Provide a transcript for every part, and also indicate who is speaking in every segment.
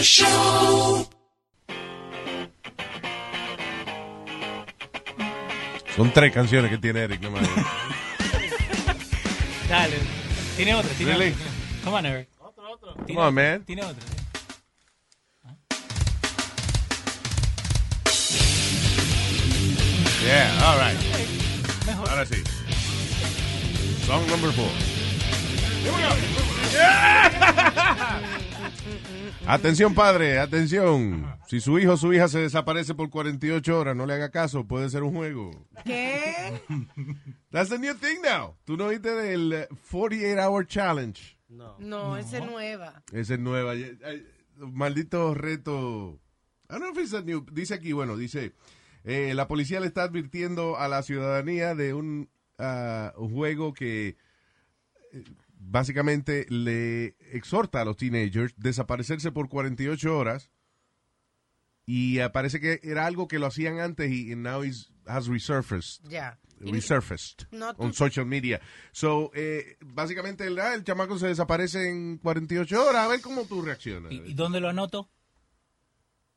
Speaker 1: El show.
Speaker 2: Son tres canciones que tiene Eric, no más.
Speaker 3: Dale. Tiene otra, tiene
Speaker 2: Really?
Speaker 3: otra. Come on, Eric.
Speaker 2: Come on, man.
Speaker 3: Tiene otra.
Speaker 2: Yeah, all right. Ahora sí. Song number four. Atención, padre, atención. Si su hijo o su hija se desaparece por 48 horas, no le haga caso, puede ser un juego.
Speaker 4: ¿Qué?
Speaker 2: That's the new thing now. ¿Tú no viste del eh, 48 Hour Challenge?
Speaker 4: No, esa es nueva.
Speaker 2: Ese es nueva. Maldito reto. I don't know if it's a new- Dice aquí, bueno, dice, eh, la policía le está advirtiendo a la ciudadanía de un un juego que eh, básicamente le exhorta a los teenagers desaparecerse por 48 horas y ah, parece que era algo que lo hacían antes y and now is, has resurfaced
Speaker 4: Ya.
Speaker 2: resurfaced
Speaker 4: No,
Speaker 2: on social media. So, eh, básicamente el, ah, el chamaco se desaparece en 48 horas. A ver cómo tú reaccionas.
Speaker 3: ¿Y, y dónde lo anoto?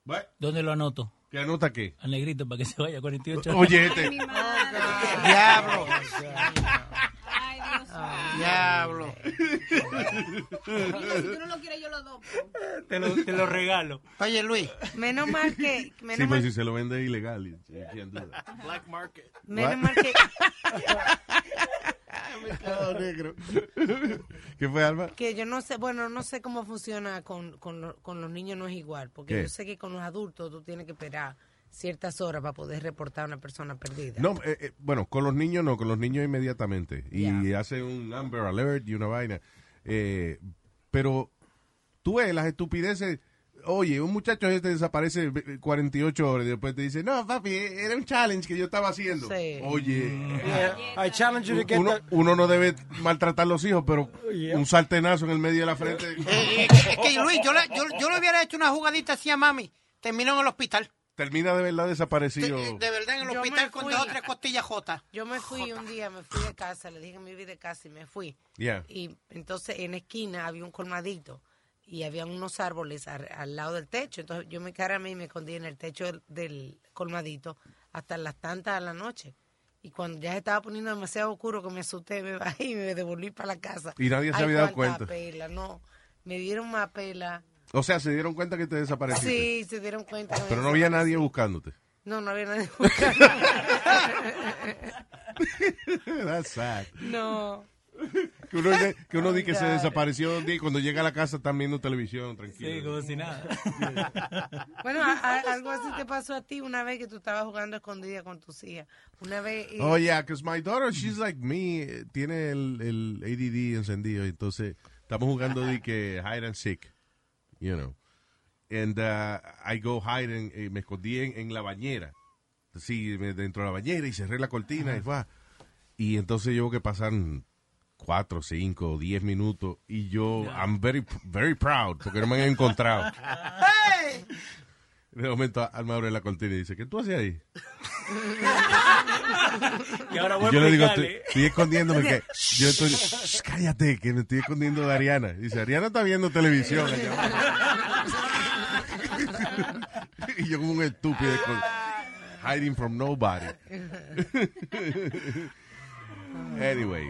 Speaker 2: What?
Speaker 3: ¿Dónde lo anoto?
Speaker 2: ¿Qué anota qué?
Speaker 3: Al negrito para que se vaya a 48
Speaker 2: Oye, este.
Speaker 5: Diablo. Diablo.
Speaker 6: Mira, si tú no lo quieres, yo lo adopto.
Speaker 3: te, lo, te lo regalo.
Speaker 5: Oye, Luis.
Speaker 4: Menos mal que.
Speaker 2: Sí,
Speaker 4: Menos,
Speaker 2: pues
Speaker 4: mal,
Speaker 2: si se lo vende ilegal. do that.
Speaker 7: Black market.
Speaker 4: menos
Speaker 2: What?
Speaker 4: mal que.
Speaker 2: Oh, negro. ¿Qué fue, Alba?
Speaker 4: Que yo no sé, bueno, no sé cómo funciona con, con, con los niños, no es igual. Porque
Speaker 2: ¿Qué?
Speaker 4: yo sé que con los adultos tú tienes que esperar ciertas horas para poder reportar a una persona perdida.
Speaker 2: No, eh, eh, bueno, con los niños no, con los niños inmediatamente. Y hace un Amber Alert y una vaina. Eh, pero tú ves las estupideces. Oye, un muchacho este desaparece eh, 48 horas y después te dice, no, papi, era un challenge que yo estaba haciendo.
Speaker 4: Sí.
Speaker 2: Oye,
Speaker 5: I challenge you to get
Speaker 2: uno,
Speaker 5: the-
Speaker 2: uno no debe maltratar a los hijos, pero
Speaker 5: Yeah.
Speaker 2: un sartenazo en el medio de la frente.
Speaker 5: Eh, es que Luis, yo le, yo, yo le hubiera hecho una jugadita así a mami. Terminó en el hospital.
Speaker 2: Termina de verdad
Speaker 5: De,
Speaker 2: desaparecido.
Speaker 5: de verdad en el
Speaker 4: Yo
Speaker 5: hospital
Speaker 4: me
Speaker 5: con
Speaker 4: fui.
Speaker 5: dos o tres costillas jotas.
Speaker 4: Yo me fui un día, me fui de casa, le dije me vi de casa y me fui.
Speaker 2: Yeah.
Speaker 4: Y entonces en la esquina había un colmadito y había unos árboles al, al lado del techo. Entonces yo me cargamé y me escondí en el techo del, del colmadito hasta las tantas de la noche. Y cuando ya se estaba poniendo demasiado oscuro que me asusté, me bajé y me devolví para la casa.
Speaker 2: Y nadie se
Speaker 4: Ay,
Speaker 2: había dado cuenta.
Speaker 4: pela, no. Me dieron más pela.
Speaker 2: O sea, se dieron cuenta que te desapareciste.
Speaker 4: Sí, se dieron cuenta.
Speaker 2: Pero no había nadie buscándote.
Speaker 4: No, no había nadie.
Speaker 2: That's sad.
Speaker 4: no.
Speaker 2: Que uno, que uno di que se desapareció un día y cuando llega a la casa están viendo televisión, tranquilo.
Speaker 3: Sí, como si nada.
Speaker 4: Bueno, a- a- algo así te pasó a ti una vez que tú estabas jugando escondida con tus hijas. Una vez. eh,
Speaker 2: Oh, yeah, because my daughter, she's like me, eh, tiene el, el ADD encendido, entonces estamos jugando de que hide and seek, you know. And uh, I go hide, and, eh, me escondí en, en la bañera, sí, dentro de la bañera y cerré la cortina y fue. Y entonces yo que pasan cuatro, cinco, diez minutos y yo, I'm very, very proud porque no me han encontrado. De momento Alma abre la cortina y dice, ¿qué tú haces ahí?
Speaker 3: Y ahora
Speaker 2: Y
Speaker 3: voy
Speaker 2: yo
Speaker 3: a
Speaker 2: le digo, estoy, escondiéndome que yo estoy, "Shh, cállate, que me estoy escondiendo de Ariana. Dice, Ariana está viendo televisión. allá". y yo como un estúpido, con- hiding from nobody. anyway.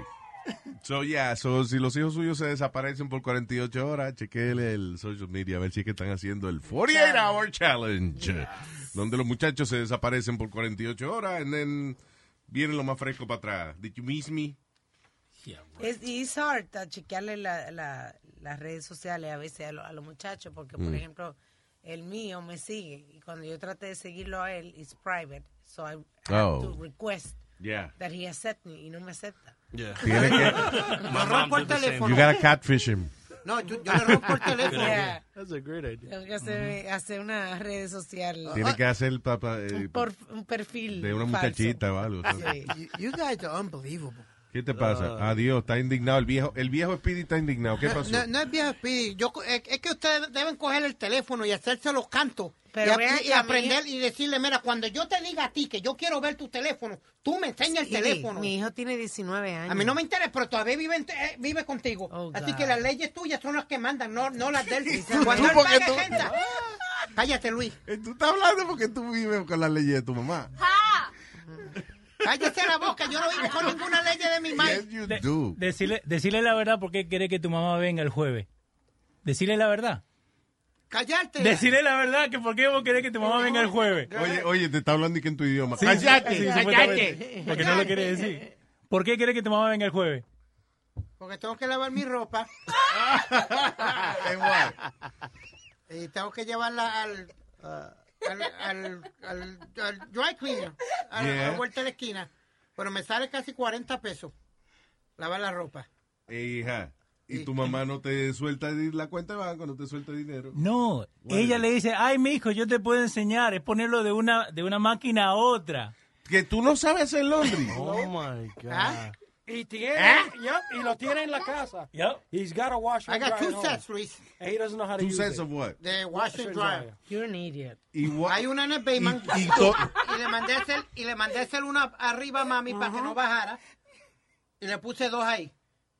Speaker 2: So, yeah, so, si los hijos suyos se desaparecen por 48 horas, chequele el social media a ver si es que están haciendo el 48 Hour Challenge, donde los muchachos se desaparecen por 48 horas y then vienen lo más fresco para atrás. Did you miss me?
Speaker 4: Es, y es hard a chequearle la, la- las redes sociales a veces a, lo- a los muchachos, porque, por
Speaker 2: Mm.
Speaker 4: ejemplo, el mío me sigue y cuando yo traté de seguirlo a él, es private, so I have
Speaker 2: Oh.
Speaker 4: to request
Speaker 2: Yeah.
Speaker 4: that he accept me y no me acepta.
Speaker 7: Yeah.
Speaker 2: Tiene que,
Speaker 5: Lo rompo el
Speaker 2: you
Speaker 5: teléfono.
Speaker 2: gotta catfish him.
Speaker 5: No, yo, yo le rompo el teléfono.
Speaker 4: Yeah.
Speaker 7: That's a great idea.
Speaker 4: Tengo que hacer, hacer una red social,
Speaker 2: Tiene que hacer papá, eh,
Speaker 4: un, por- un perfil
Speaker 2: de una
Speaker 4: falso.
Speaker 2: muchachita o algo.
Speaker 4: Sí.
Speaker 5: You, you guys are unbelievable.
Speaker 2: ¿Qué te pasa? Adiós, está indignado. El viejo, el viejo Speedy está indignado. ¿Qué pasó?
Speaker 5: No, no es viejo Speedy. Yo, co- es, es que ustedes deben coger el teléfono y hacerse los cantos.
Speaker 4: Pero
Speaker 5: y, a- aprender y decirle, mira, cuando yo te diga a ti que yo quiero ver tu teléfono, tú me enseñas
Speaker 4: Sí,
Speaker 5: el teléfono.
Speaker 4: Mi hijo tiene 19 años.
Speaker 5: A mí no me interesa, pero todavía vive, en- eh, vive contigo.
Speaker 4: Oh,
Speaker 5: Así que las leyes tuyas son las que mandan, no, no las de él.
Speaker 4: Tú,
Speaker 5: Cuando él pague
Speaker 2: tú-
Speaker 5: renta- Cállate, Luis.
Speaker 2: Eh, Tú estás hablando porque tú vives con las leyes de tu mamá.
Speaker 5: Cállate la boca. Yo no vivo con ninguna ley de mi madre.
Speaker 2: Yes,
Speaker 3: De- decirle, decirle la verdad porque quiere que tu mamá venga el jueves. Decirle la verdad.
Speaker 5: Cállate.
Speaker 3: Decirle la verdad que por qué vos querés que tu mamá venga el jueves.
Speaker 2: Oye, oye, te está hablando y que en tu idioma.
Speaker 3: Sí, supuestamente. Porque no lo quiere decir. ¿Por qué quiere que tu mamá venga el jueves?
Speaker 5: Porque tengo que lavar mi ropa
Speaker 2: Igual.
Speaker 5: y tengo que llevarla al, ah, al, al, al- al dry cleaner, a,
Speaker 2: Yeah.
Speaker 5: a la vuelta de la esquina. Pero me sale casi 40 pesos lavar la ropa.
Speaker 2: Hija, y tu mamá no te suelta la cuenta de banco, no te suelta dinero.
Speaker 3: No, ella le dice, ay, mi hijo, yo te puedo enseñar, es ponerlo de una, de una máquina a otra.
Speaker 2: Que tú no sabes hacer laundry.
Speaker 1: Oh my God.
Speaker 5: ¿Ah?
Speaker 1: Y tiene, yep, y lo tiene en la casa.
Speaker 3: Yep.
Speaker 1: He's got a washer
Speaker 5: I
Speaker 1: and
Speaker 5: got
Speaker 1: dryer
Speaker 5: two sets, Luis,
Speaker 1: And he doesn't know how to
Speaker 2: Two
Speaker 1: use
Speaker 2: sets
Speaker 1: it.
Speaker 2: of what?
Speaker 5: wash
Speaker 1: Washer
Speaker 5: and
Speaker 1: and
Speaker 5: dryer.
Speaker 1: dryer.
Speaker 4: You're an idiot.
Speaker 2: Y what-
Speaker 5: Hay una en el Bayman
Speaker 2: Y- y
Speaker 5: y le mandé hacer y le mandé hacer una arriba a mami para que no bajara y le puse dos ahí.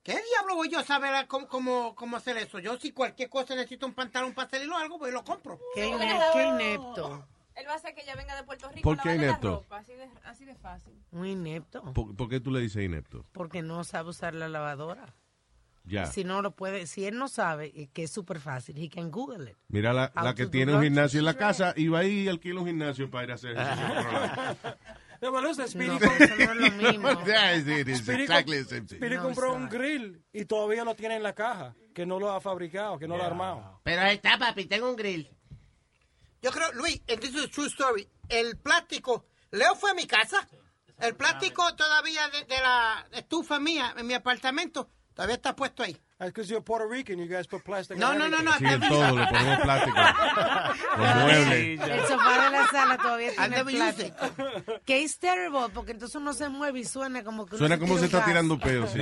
Speaker 5: ¿Qué diablo voy yo a saber cómo, cómo, cómo hacer eso? Yo si cualquier cosa necesito un pantalón para hacerlo algo, pues lo compro.
Speaker 4: Qué, qué inepto.
Speaker 6: Él va a hacer que ella venga de Puerto Rico
Speaker 2: ¿Por qué inepto?
Speaker 6: ropa, así de, así de fácil.
Speaker 4: Un inepto.
Speaker 2: ¿Por, por qué tú le dices inepto?
Speaker 4: Porque no sabe usar la lavadora.
Speaker 2: Ya.
Speaker 4: Si no lo puede, si él no sabe, que es súper fácil, he can Google it.
Speaker 2: Mira la, la que tiene un gimnasio en la casa y va ahí y alquila un gimnasio para ir a hacer ejercicio.
Speaker 1: No, but listen, Speedy,
Speaker 4: No, eso no es lo mismo.
Speaker 2: Yeah, it is. It's
Speaker 1: Speedy,
Speaker 2: exactly the same thing.
Speaker 1: Speedy
Speaker 4: No,
Speaker 1: compró un grill y todavía lo tiene en la caja, que no lo ha fabricado, que no lo ha armado.
Speaker 5: Pero ahí está, papi, tengo un grill. Yo creo, Luis, and this is a true story. El plástico, Leo fue a mi casa. El plástico todavía de, de la estufa mía en mi apartamento todavía está puesto ahí.
Speaker 1: That's because you're Puerto Rican, you guys put plastic
Speaker 5: No, no, no, no.
Speaker 2: Sí, en todo, le ponemos plástico. Los muebles.
Speaker 4: El sofá de la sala todavía tiene plástico. Que es terrible, porque entonces uno se mueve y suena como que
Speaker 2: Suena como se está tirando peo, sí.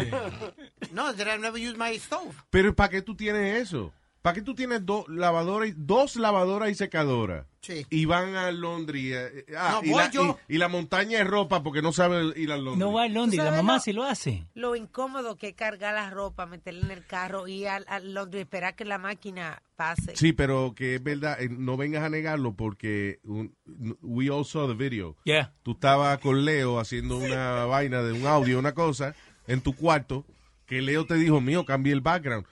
Speaker 5: No, that I never used my stove.
Speaker 2: Pero ¿para qué tú tienes eso? ¿Para qué tú tienes dos lavadoras, y- dos lavadoras y secadoras?
Speaker 5: Sí.
Speaker 2: Y van al Londres. eh, ah,
Speaker 5: No,
Speaker 2: y,
Speaker 5: voy
Speaker 2: la,
Speaker 5: yo.
Speaker 2: y- y la montaña de ropa porque no sabe ir al Londres.
Speaker 3: No va al Londres,
Speaker 4: ¿Tú
Speaker 3: la mamá
Speaker 4: lo-
Speaker 3: sí lo hace.
Speaker 4: Lo incómodo que es cargar la ropa, meterla en el carro y al, al Londres esperar que la máquina pase.
Speaker 2: Sí, pero que es verdad, eh, no vengas a negarlo porque un- we all saw the video.
Speaker 3: Yeah.
Speaker 2: Tú estabas con Leo haciendo una vaina de un audio, una cosa, en tu cuarto, que Leo te dijo, mío, cambié el background.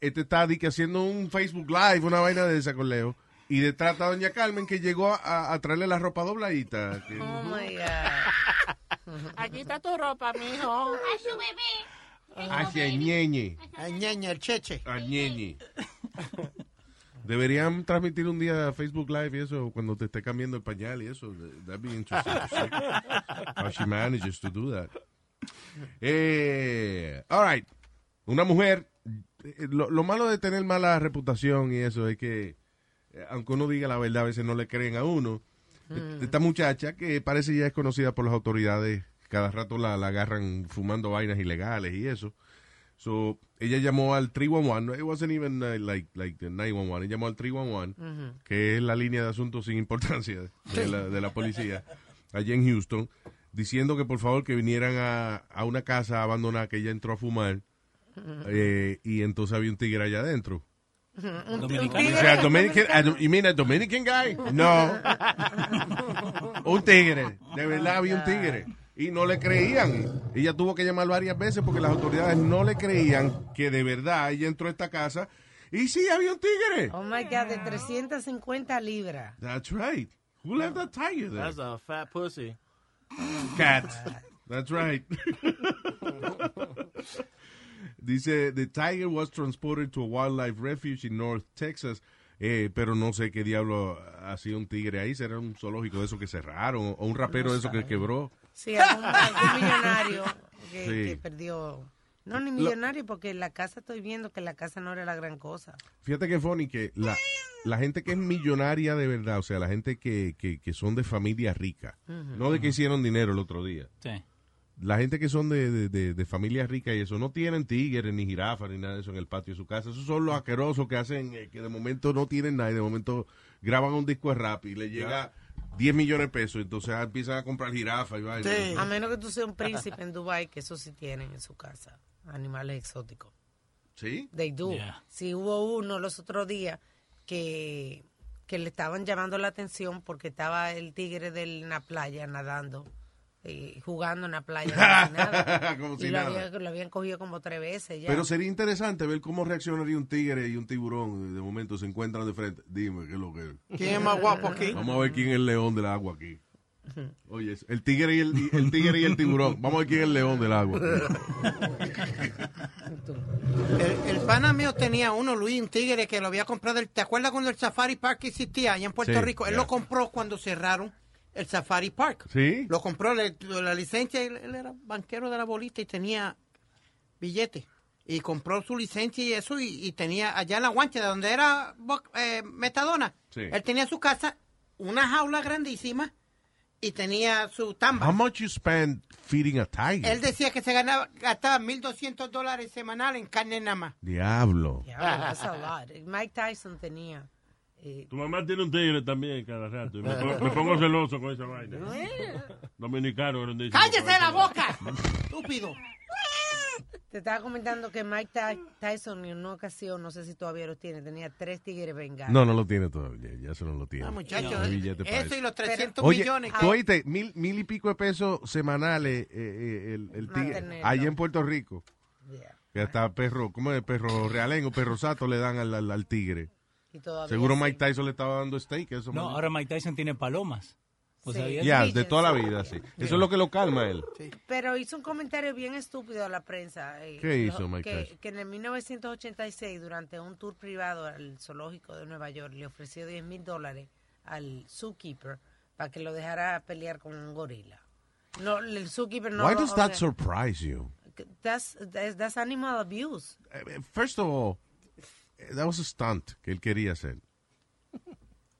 Speaker 2: Este está di, que haciendo un Facebook Live, una vaina de esa con Leo. Y detrás está Doña Carmen que llegó a, a traerle la ropa dobladita. que-
Speaker 4: Oh my God.
Speaker 5: Aquí está tu ropa, mijo.
Speaker 2: Hacia ñeñe.
Speaker 5: Ay, ñeña, el cheche.
Speaker 2: A ñeñe. Deberían transmitir un día Facebook Live y eso cuando te esté cambiando el pañal y eso. That'd be interesting to see. How she manages to do that. Eh, all right. Una mujer. Eh, Lo, lo malo de tener mala reputación y eso es que, eh, aunque uno diga la verdad, a veces no le creen a uno. Eh, Esta muchacha que parece ya es conocida por las autoridades, cada rato la, la agarran fumando vainas ilegales y eso. So, ella llamó al 311, it wasn't even uh, like, like the 911, ella llamó al 311, que es la línea de asuntos sin importancia de la, de la policía, allá en Houston, diciendo que por favor que vinieran a, a una casa abandonada que ella entró a fumar, eh, y entonces había un tigre allá adentro.
Speaker 3: Dominicano.
Speaker 2: O sea, Dominican, a- you mean a Dominican guy? No. un tigre. De verdad había un tigre. Y no le creían. Ella tuvo que llamar varias veces porque las autoridades no le creían que de verdad ella entró a esta casa. Y sí, había un tigre.
Speaker 4: Oh my God, de 350 libras.
Speaker 2: That's right. Who left that tiger there?
Speaker 7: That's a fat pussy.
Speaker 2: Cat. That's right. Dice, the tiger was transported to a wildlife refuge in North Texas. Eh, pero no sé qué diablo hacía un tigre ahí. Será un zoológico de esos que cerraron o un rapero de esos que quebró.
Speaker 4: Sí, algún, algún millonario que,
Speaker 2: Sí.
Speaker 4: que perdió. No, ni millonario, porque la casa estoy viendo que la casa no era la gran cosa.
Speaker 2: Fíjate que funny que la, la gente que es millonaria de verdad, o sea, la gente que, que, que son de familia rica, no de que hicieron dinero el otro día.
Speaker 3: Sí.
Speaker 2: La gente que son de, de, de- de familias ricas y eso, no tienen tigres ni jirafas ni nada de eso en el patio de su casa. Esos son los asquerosos que hacen, eh, que de momento no tienen nada y de momento graban un disco de rap y le llega 10 millones de pesos. Entonces ah, empiezan a comprar jirafas y vaina.
Speaker 5: Sí.
Speaker 4: A menos que tú seas un príncipe en Dubai, que eso sí tienen en su casa, animales exóticos.
Speaker 2: ¿Sí?
Speaker 4: They do.
Speaker 3: Yeah.
Speaker 4: Sí, hubo uno los otros días que, que le estaban llamando la atención porque estaba el tigre de la playa nadando, eh, jugando en la playa. como si nada.
Speaker 2: Como
Speaker 4: y
Speaker 2: si
Speaker 4: lo,
Speaker 2: nada.
Speaker 4: había- lo habían cogido como tres veces ya.
Speaker 2: Pero sería interesante ver cómo reaccionaría un tigre y un tiburón. De momento se encuentran de frente. Dime, ¿qué es lo que es?
Speaker 5: ¿Quién es más guapo aquí?
Speaker 2: Vamos a ver quién es el león del agua aquí. Oye, el tigre y el, el tigre y el tiburón. Vamos a ver quién es el león del agua.
Speaker 5: El, el pana mío tenía uno, Luis, un tigre que lo había comprado. el- ¿Te acuerdas cuando el Safari Park existía allá en Puerto
Speaker 2: Sí,
Speaker 5: Rico? Él lo compró cuando cerraron el Safari Park.
Speaker 2: ¿Sí?
Speaker 5: Lo compró, le- la licencia, él, él era banquero de la bolita y tenía billete. Y compró su licencia y eso, y, y tenía allá en la guancha, de donde era eh, Metadona.
Speaker 2: Sí.
Speaker 5: Él tenía su casa, una jaula grandísima, y tenía su tamba.
Speaker 2: How much you spend feeding a tiger?
Speaker 5: Él decía que se ganaba, gastaba 1.200 dólares semanal en carne nada más.
Speaker 2: Diablo.
Speaker 4: Yeah, that's a lot. Mike Tyson tenía. Eh,
Speaker 7: Tu mamá tiene un tigre también cada rato. y Me, pongo- me pongo celoso con esa vaina. Dominicano, grandísimo.
Speaker 5: ¡Cállese la boca! Estúpido.
Speaker 4: te estaba comentando que Mike Ty- Tyson en una ocasión, no sé si todavía los tiene, tenía tres tigres bengalos.
Speaker 2: No, no lo tiene todavía. Ya eso no lo tiene.
Speaker 5: Ah, muchachos,
Speaker 2: No,
Speaker 5: eso y los 300
Speaker 2: Oye,
Speaker 5: millones.
Speaker 2: tú oíste, mil, mil y pico de pesos semanales eh, eh, el, el tigre, allá en Puerto Rico.
Speaker 4: Yeah.
Speaker 2: Que hasta perro, ¿cómo es? Perro realengo, perro sato le dan al, al, al tigre.
Speaker 4: Y todavía
Speaker 2: Seguro
Speaker 4: sí.
Speaker 2: Mike Tyson le estaba dando steak. Eso
Speaker 3: No, ahora Mike Tyson tiene palomas. ¿Vos
Speaker 4: Sí.
Speaker 3: sabías?
Speaker 2: Ya, de
Speaker 4: Pigeons.
Speaker 2: toda la vida, sí. Eso es lo que lo calma a él.
Speaker 4: Pero hizo un comentario bien estúpido a la prensa. eh,
Speaker 2: ¿Qué
Speaker 4: lo-
Speaker 2: hizo Mike
Speaker 4: que,
Speaker 2: Tyson?
Speaker 4: que en el 1986, durante un tour privado al zoológico de Nueva York, le ofreció 10 mil dólares al zookeeper para que lo dejara pelear con un gorila. No, el zookeeper no
Speaker 2: Why
Speaker 4: lo-
Speaker 2: does
Speaker 4: o
Speaker 2: that
Speaker 4: sea,
Speaker 2: surprise you?
Speaker 4: that's, that's, that's animal abuse.
Speaker 2: Eh, First of all, eh, that was a stunt que él quería hacer.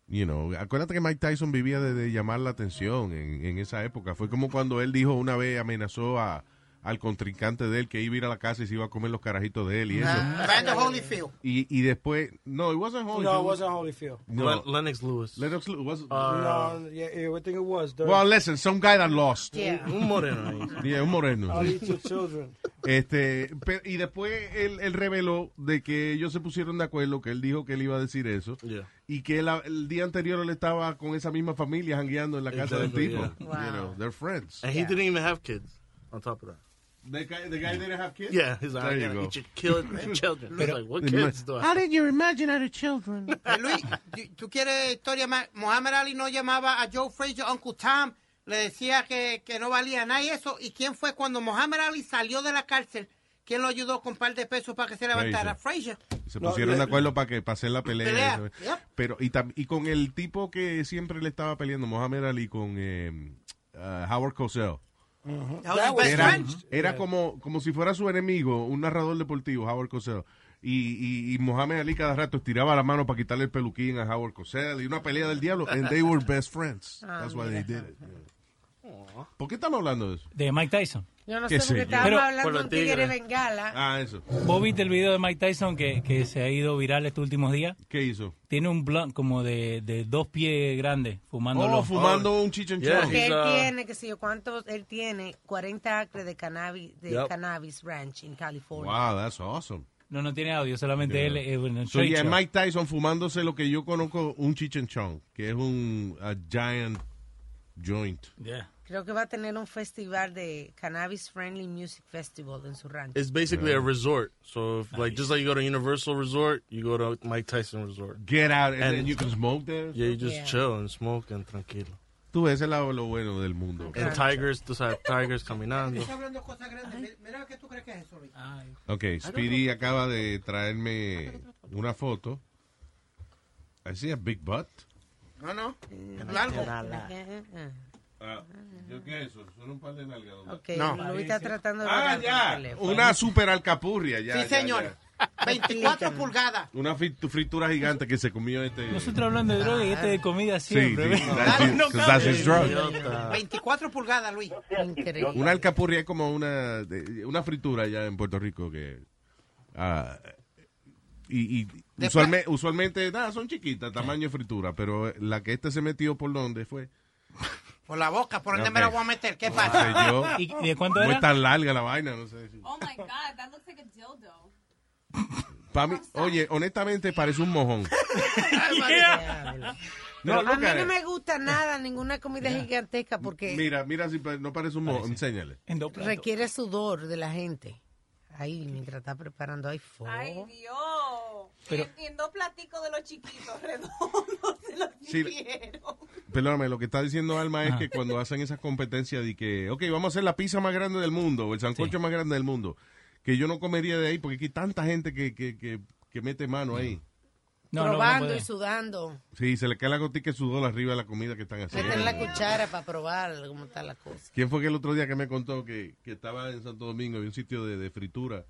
Speaker 2: You know, acuérdate que Mike Tyson vivía de, de llamar la atención en, en esa época. Fue como cuando él dijo una vez, amenazó a, al contrincante de él que iba a ir a la casa y se iba a comer los carajitos de él y eso.
Speaker 5: Brandon Holyfield.
Speaker 2: Y, y después, no, it wasn't Holyfield.
Speaker 1: No, it wasn't Holyfield.
Speaker 2: No,
Speaker 8: Len- Lennox Lewis.
Speaker 2: Lennox Lew- was-
Speaker 1: no, yeah, yeah, I think it was. The,
Speaker 2: well, listen, some guy that lost.
Speaker 4: Yeah.
Speaker 8: Un moreno ahí.
Speaker 2: Yeah, un moreno.
Speaker 1: I'll eat your children.
Speaker 2: Este, y después él, él reveló de que ellos se pusieron de acuerdo, que él dijo que él iba a decir eso,
Speaker 8: Yeah.
Speaker 2: y que él, el día anterior él estaba con esa misma familia jangueando en la casa del
Speaker 8: Exactly,
Speaker 2: tipo.
Speaker 8: yeah.
Speaker 4: Wow.
Speaker 2: You know, they're friends.
Speaker 8: And he didn't even have kids on top of that.
Speaker 2: The guy, the guy didn't have kids?
Speaker 8: Yeah, he's like,
Speaker 2: There
Speaker 8: I
Speaker 2: you
Speaker 8: eat your kid- children. It's like, what kids do I
Speaker 5: did you imagine other children? Luis, ¿tú- ¿tú quieres historia más? Muhammad Ali no llamaba a Joe Frazier Uncle Tom, le decía que, que no valía nada y eso. ¿Y quién fue cuando Muhammad Ali salió de la cárcel? ¿Quién lo ayudó con un par de pesos para que se levantara? Frazier.
Speaker 2: Se pusieron
Speaker 1: le-
Speaker 2: de acuerdo para que para hacer la pelea.
Speaker 5: Pelea, yep.
Speaker 2: Pero y, tam- y con el tipo que siempre le estaba peleando, Mohamed Ali, con eh, uh, Howard Cosell. Era, como, como si fuera su enemigo, un narrador deportivo, Howard Cosell. Y, y, y Mohamed Ali cada rato estiraba la mano para quitarle el peluquín a Howard Cosell y una pelea del diablo. And they were best friends.
Speaker 4: Ah,
Speaker 2: That's why they did it. ¿Por qué estamos hablando de eso?
Speaker 3: De Mike Tyson.
Speaker 4: Yo no
Speaker 2: ¿Qué
Speaker 4: sé
Speaker 2: sé
Speaker 4: porque estábamos hablando de un tigre bengala.
Speaker 2: Ah, eso.
Speaker 3: ¿Vos viste el video de Mike Tyson que, que se ha ido viral estos últimos días?
Speaker 2: ¿Qué hizo?
Speaker 3: Tiene un blunt como de, de dos pies grandes, fumándolo.
Speaker 2: Oh, fumando un chichenchón.
Speaker 8: Yeah.
Speaker 4: él
Speaker 8: uh,
Speaker 4: tiene, que sé yo cuántos, él tiene 40 acres de cannabis, de
Speaker 8: Yep.
Speaker 4: cannabis ranch en California.
Speaker 2: Wow, that's awesome.
Speaker 3: No, no tiene audio, solamente él. eh, bueno,
Speaker 2: So, yeah. Mike Tyson fumándose lo que yo conozco, un chichenchón, que es un a giant joint.
Speaker 3: Yeah.
Speaker 4: Creo que va a tener un festival de Cannabis Friendly Music Festival en su rancho.
Speaker 8: It's basically a resort. So, if, like, just like you go to Universal Resort, you go to Mike Tyson Resort.
Speaker 2: Get out, and,
Speaker 8: And-
Speaker 2: then you can smoke there.
Speaker 8: Yeah, you just
Speaker 4: Yeah.
Speaker 8: chill and smoke and tranquilo.
Speaker 2: Tú ves, ese es lo, bueno del mundo.
Speaker 8: And tigers, tú sabes, tigers caminando.
Speaker 5: Está hablando cosas grandes. Mi- Mira qué tú crees que es eso, Luis.
Speaker 2: Ok, Speedy acaba de traerme una foto. I see a big butt.
Speaker 5: No, no. Largo.
Speaker 2: Ah, ¿Yo qué es eso? Son un par de nalgas.
Speaker 4: Ok,
Speaker 5: No.
Speaker 4: Luis está tratando de
Speaker 2: Ah, ya. Una super alcapurria. Ya,
Speaker 5: Sí,
Speaker 2: ya,
Speaker 5: señor.
Speaker 2: ya.
Speaker 5: 24 pulgadas.
Speaker 2: Una frit- fritura gigante que se comió este.
Speaker 3: Nosotros hablando de droga y este de comida
Speaker 2: Sí,
Speaker 3: siempre.
Speaker 2: sí, that's his- 'cause that's his drug.
Speaker 5: 24 pulgadas, Luis.
Speaker 4: Increíble.
Speaker 2: Una alcapurria es como una, de- una fritura allá en Puerto Rico que. ah, y y usualme- usualmente, nada, son chiquitas, tamaño de fritura, pero la que este se metió por donde fue.
Speaker 5: Por la boca, ¿por dónde me la voy a meter? ¿Qué
Speaker 2: No
Speaker 5: pasa?
Speaker 2: sé yo.
Speaker 3: ¿Y de cuánto
Speaker 2: No
Speaker 3: era?
Speaker 2: es tan larga la vaina, no sé.
Speaker 6: Oh my god, that looks like a dildo.
Speaker 2: Pa' mí- oye, honestamente parece un mojón. No,
Speaker 4: a mí no me gusta nada, ninguna comida gigantesca, porque
Speaker 2: Mira, mira si no parece un mojón. Enséñale.
Speaker 4: Requiere sudor de la gente. Ahí, mientras está preparando, hay fuego.
Speaker 6: Ay, Dios.
Speaker 3: Pero-
Speaker 6: en dos platicos de los chiquitos redondos se los
Speaker 2: Sí. Perdóname, lo que está diciendo Alma es
Speaker 3: Ajá.
Speaker 2: que cuando hacen esas competencias de que, ok, vamos a hacer la pizza más grande del mundo o el sancocho más grande del mundo, que yo no comería de ahí porque aquí hay tanta gente que, que, que, que mete mano ahí.
Speaker 3: No, no, no
Speaker 4: probando
Speaker 3: puede.
Speaker 4: y sudando.
Speaker 2: Sí, se le cae la gotica de sudor arriba de la comida que están haciendo.
Speaker 4: Meten la cuchara para probar cómo está la cosa.
Speaker 2: ¿Quién fue que el otro día que me contó que, que estaba en Santo Domingo, había un sitio de, de fritura?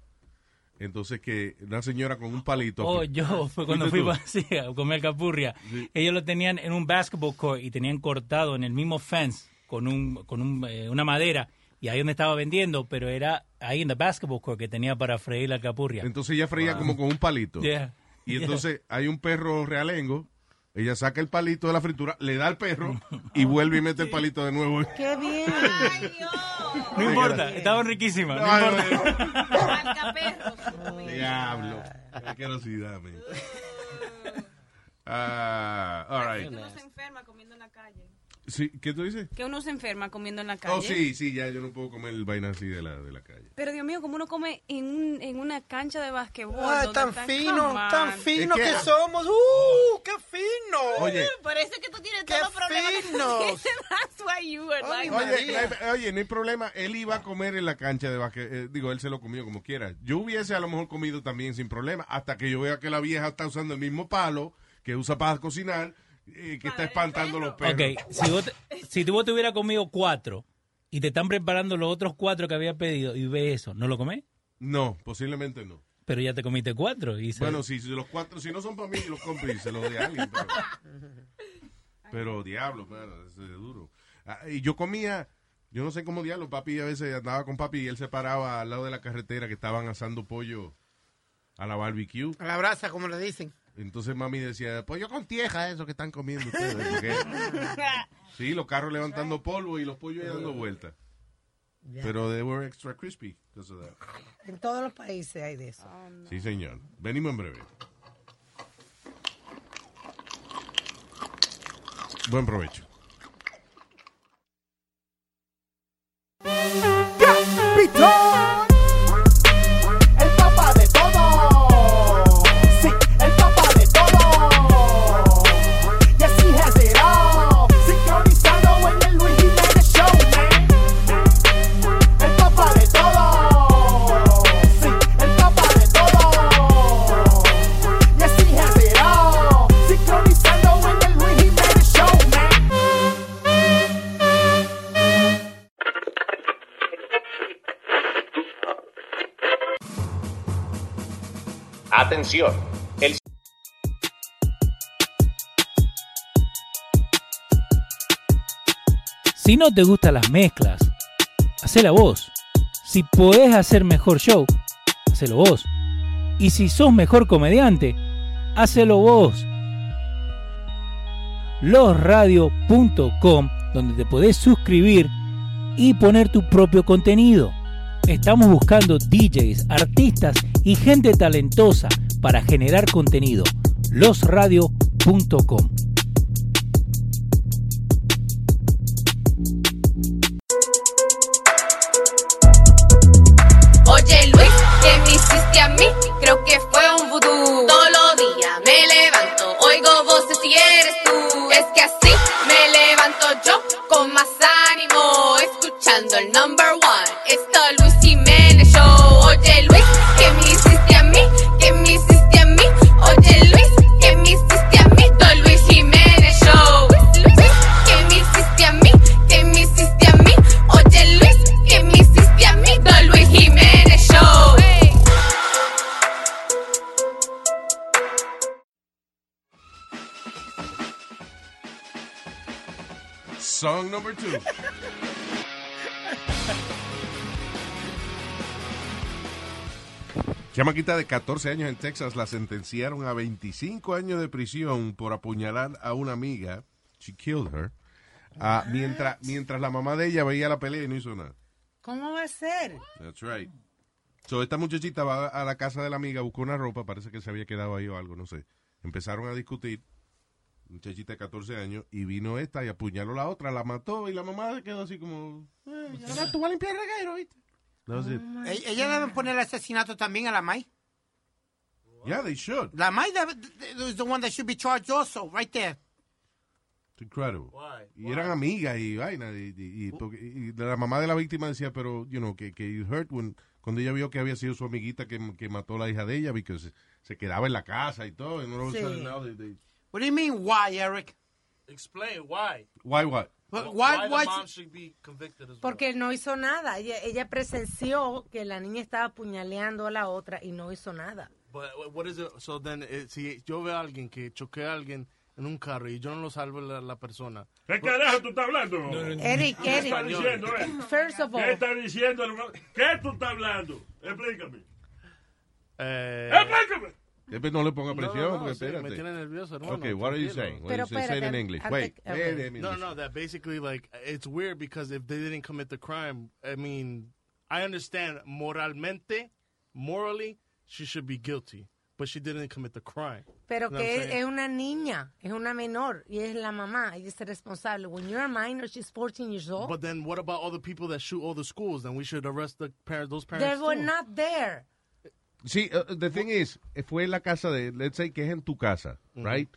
Speaker 2: Entonces que una señora con un palito.
Speaker 3: Oh, yo, fue cuando
Speaker 2: ¿Fuiste
Speaker 3: fui sí, a comer capurria.
Speaker 2: Sí.
Speaker 3: Ellos lo tenían en un basketball court y tenían cortado en el mismo fence con un con un, eh, una madera y ahí donde estaba vendiendo, pero era ahí en el basketball court que tenía para freír la capurria.
Speaker 2: Entonces ella freía como con un palito.
Speaker 3: Yeah.
Speaker 2: Y entonces hay un perro realengo, ella saca el palito de la fritura, le da al perro y vuelve y mete el palito de nuevo.
Speaker 4: ¡Qué bien!
Speaker 6: Ay, Dios.
Speaker 3: No importa, estaban riquísimas, no.
Speaker 2: Diablo. Qué asquerosidad, man. Ah, all
Speaker 6: Que
Speaker 2: right.
Speaker 6: uno se enferma comiendo en la calle.
Speaker 2: Sí, ¿Qué tú dices?
Speaker 6: Que uno se enferma comiendo en la calle.
Speaker 2: Oh, sí, sí, ya yo no puedo comer vaina así de la, de la calle.
Speaker 6: Pero Dios mío, como uno come en, un- en una cancha de basquetbol. Donde
Speaker 5: tan fino, tan fino
Speaker 2: Es que-
Speaker 5: que, somos. ¡Uh! ¡Qué fino!
Speaker 2: Oye,
Speaker 6: Por eso es que tú tienes
Speaker 5: ¡Qué
Speaker 6: todos los problemas que tú
Speaker 5: finos!
Speaker 6: tienes. That's why you like
Speaker 2: oye, hay, oye, no hay problema. Él iba a comer en la cancha de básquet. eh, digo, él se lo comió como quiera. Yo hubiese a lo mejor comido también sin problema. Hasta que yo vea que la vieja está usando el mismo palo que usa para cocinar, eh, que está espantando los perros.
Speaker 3: Ok, si, vos te- si tú vos te hubieras comido cuatro y te están preparando los otros cuatro que había pedido y ves eso, ¿no lo comés?
Speaker 2: No, posiblemente no.
Speaker 3: Pero ya te comiste cuatro. Y se-
Speaker 2: Bueno, si, si los cuatro, si no son para mí, los compro y se los doy a alguien. Pero, pero diablo, mano, eso es duro. Ah, y yo comía, yo no sé cómo diablo, papi a veces andaba con papi y él se paraba al lado de la carretera que estaban asando pollo a la barbecue.
Speaker 5: A la brasa, como le dicen.
Speaker 2: Entonces mami decía, pollo con tieja, eso que están comiendo ustedes. porque- sí, los carros levantando polvo y los pollos dando vueltas. Pero they were extra crispy because of that.
Speaker 4: En todos los países hay de eso.
Speaker 2: Sí, señor. Venimos en breve. Buen provecho.
Speaker 3: Si no te gustan las mezclas, hacela vos. Si podés hacer mejor show, hacelo vos. Y si sos mejor comediante, hacelo vos. Losradio.com, donde te podés suscribir y poner tu propio contenido. Estamos buscando DJs, artistas y gente talentosa para generar contenido. Losradio.com.
Speaker 9: Oye Luis, ¿qué me hiciste a mí? Creo que fue un vudú. Todos los días me levanto, oigo voces y eres tú. Es que así me levanto yo con más ánimo, escuchando el number one. Esto Luis
Speaker 2: number two. Chamaquita de 14 años en Texas la sentenciaron a 25 años de prisión por apuñalar a una amiga. She killed her. ah, mientras, mientras la mamá de ella veía la pelea y no hizo nada.
Speaker 4: ¿Cómo va a ser?
Speaker 2: That's right. So, esta muchachita va a la casa de la amiga, buscó una ropa, parece que se había quedado ahí o algo, no sé. Empezaron a discutir, muchachita de 14 años, y vino esta y apuñaló a la otra, la mató y la mamá quedó así como, eh, ahora tú vas a limpiar el reguero, ¿viste? Was it.
Speaker 5: E- Ella debe poner el asesinato también a la Mai.
Speaker 2: Yeah, they should.
Speaker 5: La Mai debe- is the one that should be charged also, right there.
Speaker 2: It's incredible. Y eran amigas y vaina. Y, y- y porque- y la mamá de la víctima decía, pero, you know, que, que hurt when- cuando ella vio que había sido su amiguita que, que mató a la hija de ella, porque se, se quedaba en la casa y todo. y no,
Speaker 5: Sí.
Speaker 2: now they- they-
Speaker 5: What do you mean, why, Eric?
Speaker 8: Explain why.
Speaker 2: Why what?
Speaker 5: But
Speaker 8: Why,
Speaker 5: why,
Speaker 8: the
Speaker 5: why,
Speaker 8: mom should be convicted as well.
Speaker 4: Porque no hizo nada. Ella, ella presenció que la niña estaba apuñaleando a la otra y no hizo nada.
Speaker 8: But uh, what is it? So then, eh, si yo veo a alguien que choquea a alguien en un carro y yo no lo salvo la, la persona.
Speaker 7: ¿Qué carajo tú estás hablando?
Speaker 4: Eric,
Speaker 7: ¿Qué
Speaker 4: Eric.
Speaker 7: estás diciendo, eh?
Speaker 4: First of
Speaker 7: ¿Qué
Speaker 4: all,
Speaker 7: estás diciendo? ¿Qué tú estás hablando? Explícame.
Speaker 8: Eh,
Speaker 7: Explícame.
Speaker 2: Después no le ponga presión,
Speaker 8: no, no,
Speaker 2: porque
Speaker 8: sí,
Speaker 2: espérate.
Speaker 8: me tiene nervioso, hermano.
Speaker 2: Okay, what are you saying? What are you saying? Say it in English. Wait, wait a minute.
Speaker 8: No, no, that basically like it's weird because if they didn't commit the crime, I mean, I understand moralmente, morally, she should be guilty, but she didn't commit the crime.
Speaker 4: pero
Speaker 8: You know
Speaker 4: que es, es una niña, es una menor y es la mamá, ella es responsable. When you're a minor, she's 14 years old.
Speaker 8: But then what about all the people that shoot all the schools? Then we should arrest the parents, those parents.
Speaker 4: They were
Speaker 8: too.
Speaker 4: not there.
Speaker 2: Sí, uh, the thing is, eh, fue en la casa de, let's say que es en tu casa, right?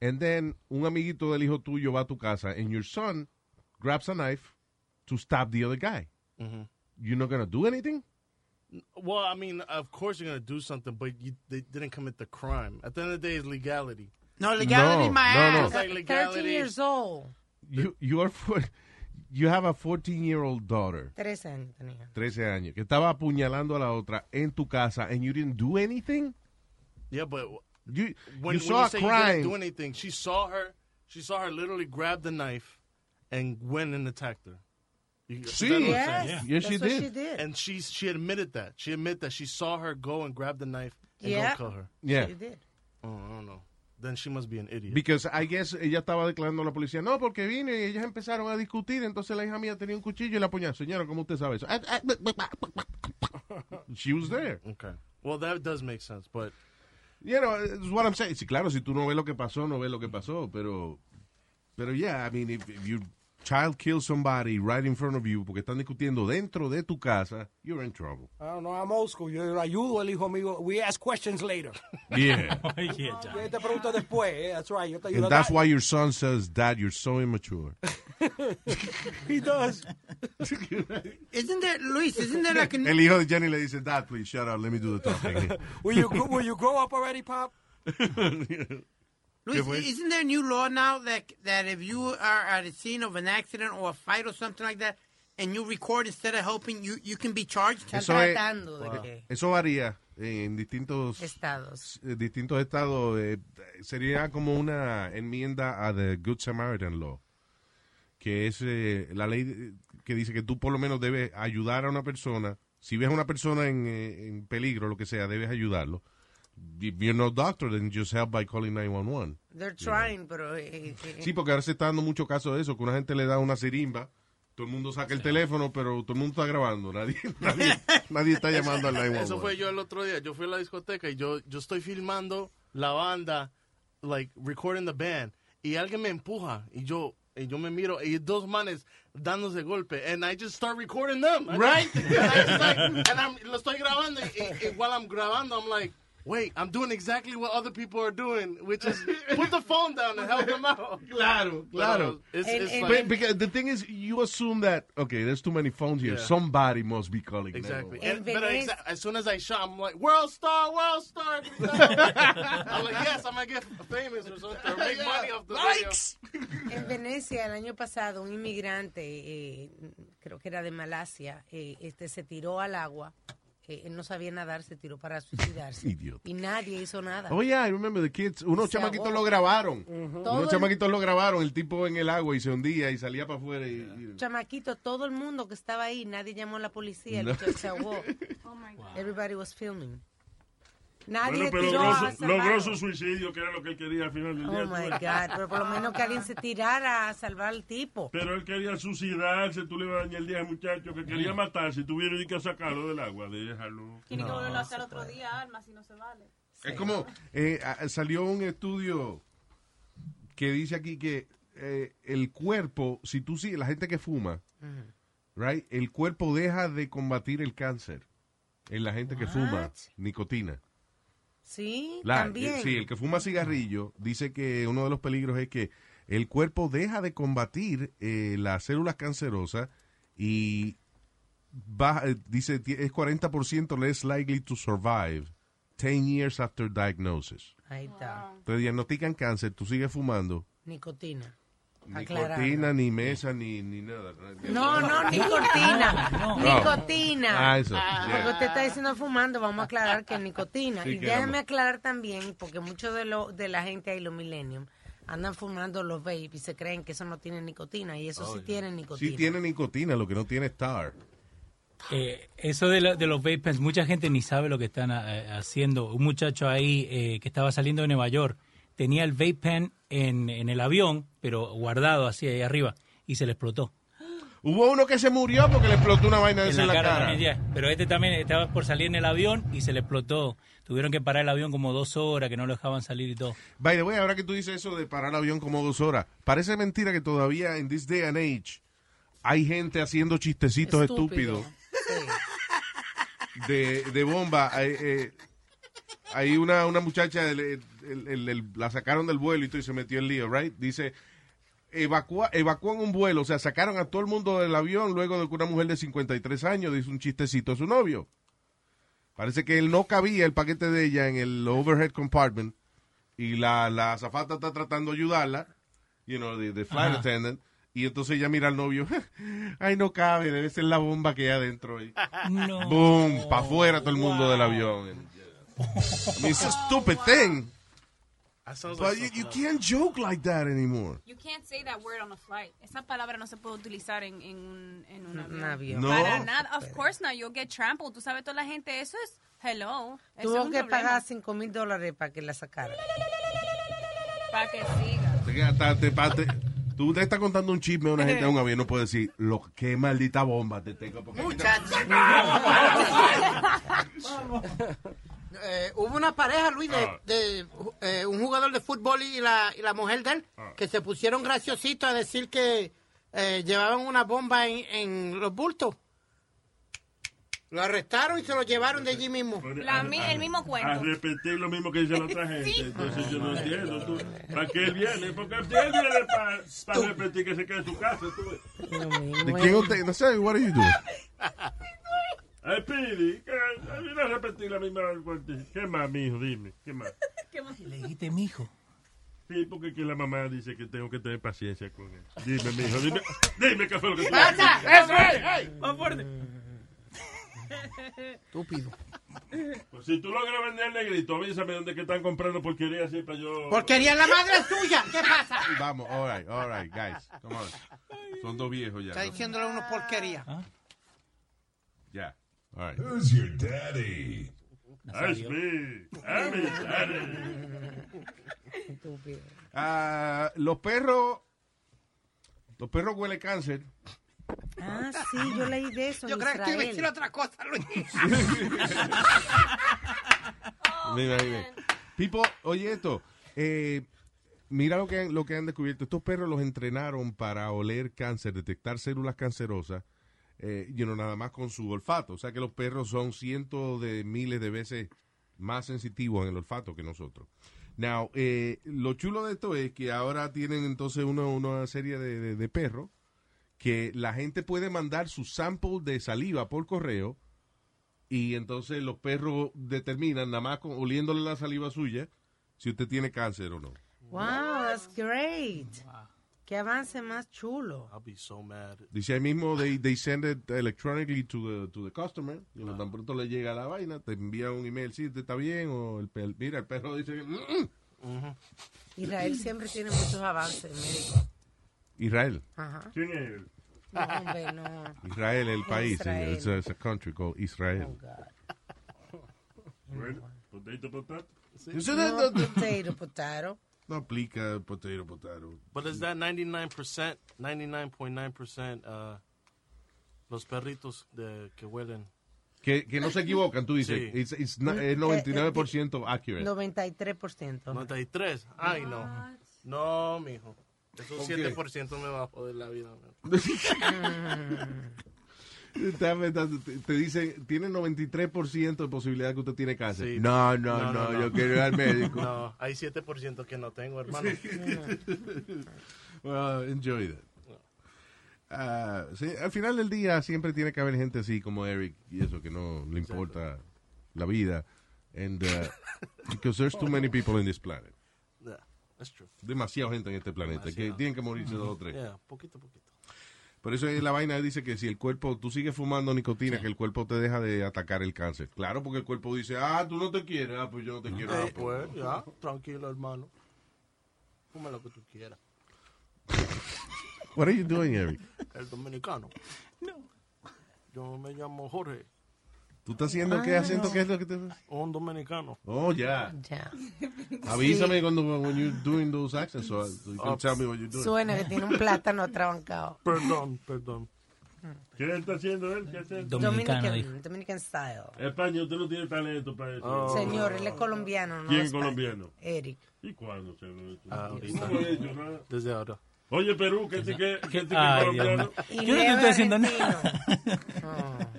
Speaker 2: And then un amiguito del hijo tuyo va a tu casa and your son grabs a knife to stab the other guy.
Speaker 8: Mhm.
Speaker 2: You're not going to do anything?
Speaker 8: Well, I mean, of course you're gonna do something, but you, they didn't commit the crime. At the end of the day, it's legality.
Speaker 5: No, legality,
Speaker 2: No,
Speaker 5: my
Speaker 2: no,
Speaker 5: ass.
Speaker 2: no.
Speaker 8: It's like
Speaker 4: 13 years old.
Speaker 2: You, you are for, you have a 14-year-old daughter,
Speaker 4: 13 años tenía.
Speaker 2: 13 años, que estaba apuñalando a la otra en tu casa and you didn't do anything?
Speaker 8: Yeah, but
Speaker 2: You,
Speaker 8: when,
Speaker 2: you
Speaker 8: when
Speaker 2: saw
Speaker 8: you
Speaker 2: a
Speaker 8: say you didn't do anything, she saw her. She saw her literally grab the knife and went and attacked her. You, is
Speaker 2: Sí.
Speaker 8: that
Speaker 4: Yes,
Speaker 8: saying?
Speaker 2: Yes, she
Speaker 4: that's what
Speaker 2: did.
Speaker 4: she did.
Speaker 8: And she she admitted that. She admitted that she saw her go and grab the knife and
Speaker 4: Yeah.
Speaker 8: go kill her.
Speaker 2: Yeah.
Speaker 4: She did.
Speaker 8: Oh, I don't know. Then she must be an idiot.
Speaker 2: Because I guess ella estaba declarando a la policía, no, porque vine y ellas empezaron a discutir, entonces la hija mía tenía un cuchillo y la apuñaló. Señora, ¿cómo usted sabe eso? Ah, ah, She was there.
Speaker 8: okay. Well, that does make sense, but
Speaker 2: You know, it's what I'm saying. Sí, claro, si tú no ves lo que pasó, no ves lo que pasó, pero, pero yeah, I mean, if, if your child kills somebody right in front of you porque están discutiendo dentro de tu casa, you're in trouble.
Speaker 1: I don't know, I'm old school. Yo ayudo al hijo mío. We ask questions later.
Speaker 2: Yeah.
Speaker 1: Yo te pregunto después. eh, That's right. Yo te ayudo.
Speaker 2: And that's why your son says, Dad, you're so immature.
Speaker 1: He does.
Speaker 5: Isn't there, Luis, isn't there like
Speaker 2: El
Speaker 5: an,
Speaker 2: hijo de Jenny le dice, Dad, please shut up, let me do the talking.
Speaker 1: Will you, will you grow up already, Pop?
Speaker 5: Luis, isn't there a new law now that, that if you are at a scene of an accident or a fight or something like that, and you record instead of helping, you, you can be charged?
Speaker 4: Están
Speaker 2: Eso es-
Speaker 4: que
Speaker 2: Eso varía en distintos
Speaker 4: estados.
Speaker 2: eh, distintos estados. eh, sería como una enmienda a the Good Samaritan Law, que es eh, la ley que dice que tú por lo menos debes ayudar a una persona. Si ves a una persona en, eh, en peligro, lo que sea, debes ayudarlo. If you're no doctor, then just help by calling 911.
Speaker 4: They're trying, pero... eh, eh,
Speaker 2: Sí, porque ahora se está dando mucho caso de eso, que una gente le da una sirimba, todo el mundo saca el teléfono, pero todo el mundo está grabando, nadie, nadie, nadie está llamando al 911.
Speaker 8: Eso fue yo el otro día. Yo fui a la discoteca y yo, yo estoy filmando la banda, like, recording the band. Y alguien me empuja y yo, y yo me miro y dos manes dándose golpe. And I just start recording them. And
Speaker 2: Right.
Speaker 8: I- and I like- and I'm, lo estoy grabando y, y- y while I'm grabando, I'm like, wait, I'm doing exactly what other people are doing, which is put the phone down and help them out.
Speaker 2: Claro, claro.
Speaker 8: It's,
Speaker 4: And-
Speaker 8: it's
Speaker 4: and-
Speaker 8: like,
Speaker 2: But because the thing is, you assume that okay, there's too many phones here.
Speaker 8: Yeah.
Speaker 2: Somebody must be calling.
Speaker 8: Exactly.
Speaker 2: 911.
Speaker 8: And, but exa- as soon as I shot, I'm like, World Star, World Star. I'm like, yes, I'm gonna get famous or something, or make money off the video.
Speaker 4: En Venecia, el año pasado, un inmigrante, eh, creo que era de Malasia, eh, este, se tiró al agua que él no sabía nadar, se tiró para suicidarse.
Speaker 2: Idiota.
Speaker 4: Y nadie hizo nada.
Speaker 2: Oh, yeah, I remember the kids. Unos
Speaker 4: Se
Speaker 2: chamaquitos
Speaker 4: ahogó.
Speaker 2: lo grabaron.
Speaker 4: Todo
Speaker 2: Unos
Speaker 4: el-
Speaker 2: chamaquitos lo grabaron, el tipo en el agua y se hundía y salía para afuera. Y, y-
Speaker 4: Chamaquito, todo el mundo que estaba ahí, nadie llamó a la policía, el
Speaker 2: No.
Speaker 4: muchacho se ahogó. Everybody was filming. Nadie
Speaker 7: Bueno, pero
Speaker 4: tiró
Speaker 7: logró,
Speaker 4: a
Speaker 7: su,
Speaker 4: salvarlo.
Speaker 7: logró su suicidio, que era lo que él quería al final del día.
Speaker 4: Oh my God, pero por lo menos que alguien se tirara a salvar al tipo.
Speaker 7: Pero él quería suicidarse, tú le ibas a dañar el día al muchacho que quería matarse tuvieron que sacarlo del agua, déjalo.
Speaker 6: Tiene que volverlo a hacer otro día, Alma, si no se vale.
Speaker 2: Es como, eh, salió un estudio que dice aquí que eh, el cuerpo, si tú sigues, la gente que fuma, right, el cuerpo deja de combatir el cáncer en la gente que fuma nicotina.
Speaker 4: Sí,
Speaker 2: La-
Speaker 4: también.
Speaker 2: eh, sí, el que fuma cigarrillo dice que uno de los peligros es que el cuerpo deja de combatir eh, las células cancerosas y baja, eh, dice es 40% less likely to survive 10 years after diagnosis.
Speaker 4: Ahí está.
Speaker 2: Te diagnostican cáncer, tú sigues fumando.
Speaker 4: Nicotina.
Speaker 2: Ni cortina, ni mesa, ni, ni nada.
Speaker 4: No, no, nicotina.
Speaker 2: No.
Speaker 4: Nicotina.
Speaker 2: Ah, eso,
Speaker 4: Porque
Speaker 2: yeah.
Speaker 4: usted está diciendo fumando, vamos a aclarar que es nicotina.
Speaker 2: Sí,
Speaker 4: y déjame
Speaker 2: vamos.
Speaker 4: aclarar también, porque muchos de, lo, de la gente ahí, los millennium, andan fumando los vape y se creen que eso no tiene nicotina. Y eso sí tiene nicotina.
Speaker 2: Sí tiene nicotina, lo que no tiene es tar.
Speaker 3: Eh, eso de, lo- de los vape pens, mucha gente ni sabe lo que están eh, haciendo. Un muchacho ahí eh, que estaba saliendo de Nueva York tenía el vape pen en, en el avión, pero guardado así ahí arriba, y se le explotó.
Speaker 2: Hubo uno que se murió porque le explotó una vaina de
Speaker 3: En
Speaker 2: en la
Speaker 3: cara
Speaker 2: cara.
Speaker 3: también, ya. Pero este también estaba por salir en el avión y se le explotó. Tuvieron que parar el avión como dos horas, que no lo dejaban salir y todo.
Speaker 2: By the way, ahora que tú dices eso de parar el avión como dos horas, parece mentira que todavía en this day and age hay gente haciendo chistecitos
Speaker 4: Estúpido.
Speaker 2: estúpidos de, de bomba. Hay, eh, hay una, una muchacha, el- el- el- el- la sacaron del vuelo y todo y se metió en lío, right? Dice, evacúa, evacúan un vuelo, o sea, sacaron a todo el mundo del avión luego de que una mujer de 53 años dice un chistecito a su novio. Parece que él no cabía el paquete de ella en el overhead compartment y la, la azafata está tratando de ayudarla, you know, the, the flight
Speaker 3: Ajá.
Speaker 2: attendant, y entonces ella mira al novio, ay, no cabe, debe ser la bomba que hay adentro. ahí".
Speaker 3: No.
Speaker 2: Boom, para afuera todo el mundo del avión. I mean, it's a stupid thing. But
Speaker 8: like
Speaker 2: you,
Speaker 8: so
Speaker 2: you can't joke like that anymore.
Speaker 6: You can't say that word on a flight. Esa palabra no se puede utilizar en, en un, en un avión.
Speaker 4: Avión.
Speaker 2: No.
Speaker 6: Para nada. Of course not. You'll get trampled. Tú sabes, toda la gente, eso es hello. Eso es
Speaker 4: Tuvo
Speaker 6: un
Speaker 4: que
Speaker 6: problema.
Speaker 4: pagar 5 mil dólares para que la sacara.
Speaker 6: Para que siga.
Speaker 2: Tú te estás contando un chisme a una gente en un avión, no puedes decir, lo, qué maldita bomba te tengo. Porque
Speaker 5: Eh, hubo una pareja, Luis, de, de, eh, un jugador de fútbol y la, y la mujer de él, que se pusieron graciositos a decir que eh, llevaban una bomba en, en los bultos. Lo arrestaron y se lo llevaron de allí mismo.
Speaker 6: La el mismo
Speaker 7: A
Speaker 6: cuento.
Speaker 7: repetir lo mismo que dice la otra gente.
Speaker 6: Sí.
Speaker 7: Entonces yo no entiendo. tú, ¿Para qué él viene? Porque él viene para repetir que se quede en su casa. Tú.
Speaker 2: ¿De quién usted? No sé, what are you doing?
Speaker 7: Ay, Pidi, que viene a repetir la misma. ¿Qué más, mijo? Dime. ¿Qué más?
Speaker 3: Le dijiste, mijo.
Speaker 7: Sí, porque que la mamá dice que tengo que tener paciencia con él. Dime, mijo, dime. Dime qué fue lo que tú
Speaker 5: ¡Pasa! ¡Eso es!
Speaker 3: Más fuerte.
Speaker 5: Estúpido.
Speaker 7: Pues si tú logras vender el negrito, avísame dónde que están comprando porquería así para yo...
Speaker 5: Porquería la madre es tuya. ¿Qué pasa?
Speaker 2: Vamos, all right, all right, guys. Come on. Son dos viejos ya.
Speaker 5: Está
Speaker 2: ¿no?
Speaker 5: diciéndole a uno porquería.
Speaker 2: Ya. All right.
Speaker 10: Who's your daddy?
Speaker 7: That's me. I'm his daddy.
Speaker 2: Ah, los perros. Los perros huele cáncer.
Speaker 4: Ah, sí, yo leí de eso.
Speaker 5: Yo
Speaker 4: en
Speaker 5: creo que iba a decir otra cosa, Luis.
Speaker 2: Mira, mira. People, oye esto. eh, mira lo que, han, lo que han descubierto. Estos perros los entrenaron para oler cáncer, detectar células cancerosas, eh, you know, nada más con su olfato. O sea que los perros son cientos de miles de veces más sensitivos en el olfato que nosotros. Now, eh, lo chulo de esto es que ahora tienen entonces una, una serie de, de- de perros que la gente puede mandar su sample de saliva por correo y entonces los perros determinan, nada más con- oliéndole la saliva suya, si usted tiene cáncer o no.
Speaker 4: Wow, that's great. Qué avance más chulo.
Speaker 8: I'll be so mad.
Speaker 2: Dice ahí mismo, they, they send it electronically to the, to the customer. Y lo tan pronto le llega la vaina, te envía un email, sí, está bien, o el perro, mira, el perro dice, que, "Mm".
Speaker 4: Israel siempre tiene muchos avances médicos.
Speaker 2: Israel.
Speaker 4: Ajá.
Speaker 7: ¿Quién es él?
Speaker 4: No, hombre, no.
Speaker 2: Israel, el país.
Speaker 4: Israel.
Speaker 2: It's, a, it's a country called Israel.
Speaker 7: Bueno, potato, potato.
Speaker 4: No,
Speaker 2: no-
Speaker 4: potato, potato.
Speaker 2: No aplica potato, potato.
Speaker 8: But is that 99%, 99.9% uh, los perritos de, que huelen?
Speaker 2: Que, que no se equivocan, tú dices.
Speaker 8: Sí.
Speaker 2: It's, it's na- es 99% accurate.
Speaker 4: 93%.
Speaker 8: 93. Ay, no. No, mijo. Esos
Speaker 2: ¿Por qué?
Speaker 8: 7% me va a joder la vida.
Speaker 2: Te, dicen, tiene 93% de posibilidad que usted tiene cáncer.
Speaker 8: Sí.
Speaker 2: No, no, no, yo quiero ir al médico.
Speaker 8: No, hay 7% que no tengo, hermano.
Speaker 2: Well, enjoy that. Ah, sí, al final del día siempre tiene que haber gente así como Eric y eso que no le importa la vida. And, uh, because there's too many people in this planet.
Speaker 8: Yeah, that's true.
Speaker 2: Demasiada gente en este planeta que
Speaker 8: Demasiado.
Speaker 2: tienen que morirse dos o tres.
Speaker 8: Yeah, poquito a poquito.
Speaker 2: Por eso es la vaina dice que si el cuerpo, tú sigues fumando nicotina, que el cuerpo te deja de atacar el cáncer. Claro, porque el cuerpo dice, ah, tú no te quieres, ah, pues yo no te quiero. ah,
Speaker 8: Eh, pues, ya, tranquilo, hermano. Fuma lo que tú quieras.
Speaker 2: What are you doing, Eric?
Speaker 8: El dominicano. No. Yo me llamo Jorge.
Speaker 2: ¿Tú estás haciendo qué acento? ¿Qué es lo que te...
Speaker 8: Un dominicano.
Speaker 2: Oh, ya.
Speaker 4: Ya.
Speaker 2: Avísame cuando when you're doing those accents so, so you can tell me what you're doing.
Speaker 4: Suena que tiene un plátano atrabancado.
Speaker 8: Perdón, perdón.
Speaker 7: ¿Qué está haciendo él? ¿Qué hace
Speaker 3: dijo.
Speaker 4: Dominican, Dominican style.
Speaker 7: España, usted no tiene talento para eso.
Speaker 8: Oh.
Speaker 4: Señor, él es colombiano, ¿no?
Speaker 7: ¿Quién
Speaker 4: es
Speaker 7: colombiano?
Speaker 4: Eric.
Speaker 7: ¿Y cuándo se lo?
Speaker 8: Ah, ahorita.
Speaker 7: No lo he hecho nada.
Speaker 8: Desde ahora.
Speaker 7: Oye, Perú, ¿qué sí que, colombiano?
Speaker 3: Yo no te estoy haciendo
Speaker 4: argentino.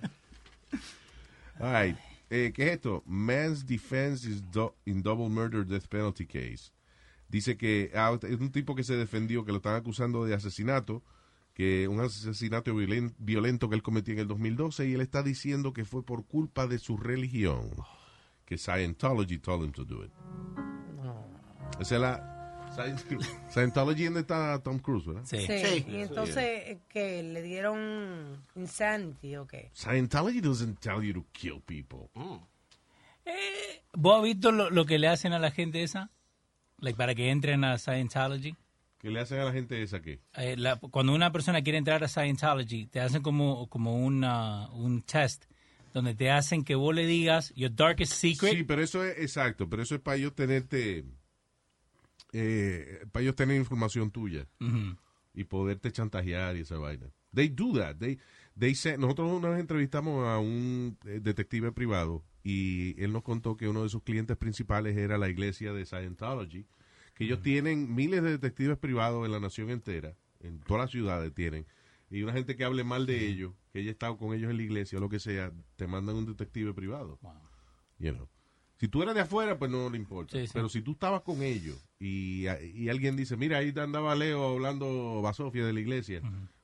Speaker 2: All right. Eh, ¿Qué es esto? Man's defense is do- in double murder death penalty case. Dice que ah, es un tipo que se defendió, que lo están acusando de asesinato, que un asesinato violen- violento que él cometió en el 2012 y él está diciendo que fue por culpa de su religión, que Scientology told him to do it. Esa es la Scient- Scientology donde está Tom Cruise, ¿verdad?
Speaker 3: Sí.
Speaker 4: Sí.
Speaker 5: Sí.
Speaker 4: Y entonces, que ¿Le dieron insanity o qué?
Speaker 2: Scientology doesn't tell you to kill people.
Speaker 3: ¿Vos has visto lo, lo que le hacen a la gente esa? Like, para que entren a Scientology.
Speaker 2: ¿Qué le hacen a la gente esa que?
Speaker 3: Eh, la- cuando una persona quiere entrar a Scientology, te hacen como, como una, un test donde te hacen que vos le digas your darkest secret.
Speaker 2: Sí, pero eso es exacto, pero eso es para ellos tenerte, eh, para ellos tener información tuya y poderte chantajear y esa vaina. They do that. They, they say- nosotros una vez entrevistamos a un eh, detective privado y él nos contó que uno de sus clientes principales era la iglesia de Scientology, que ellos tienen miles de detectives privados en la nación entera, en todas las ciudades tienen, y una gente que hable mal de ellos, que haya estado con ellos en la iglesia o lo que sea, te mandan un detective privado. You know. Si tú eres de afuera, pues no le importa.
Speaker 3: Sí, sí.
Speaker 2: Pero si tú estabas con ellos y, y alguien dice, mira, ahí andaba Leo hablando basofia de la iglesia,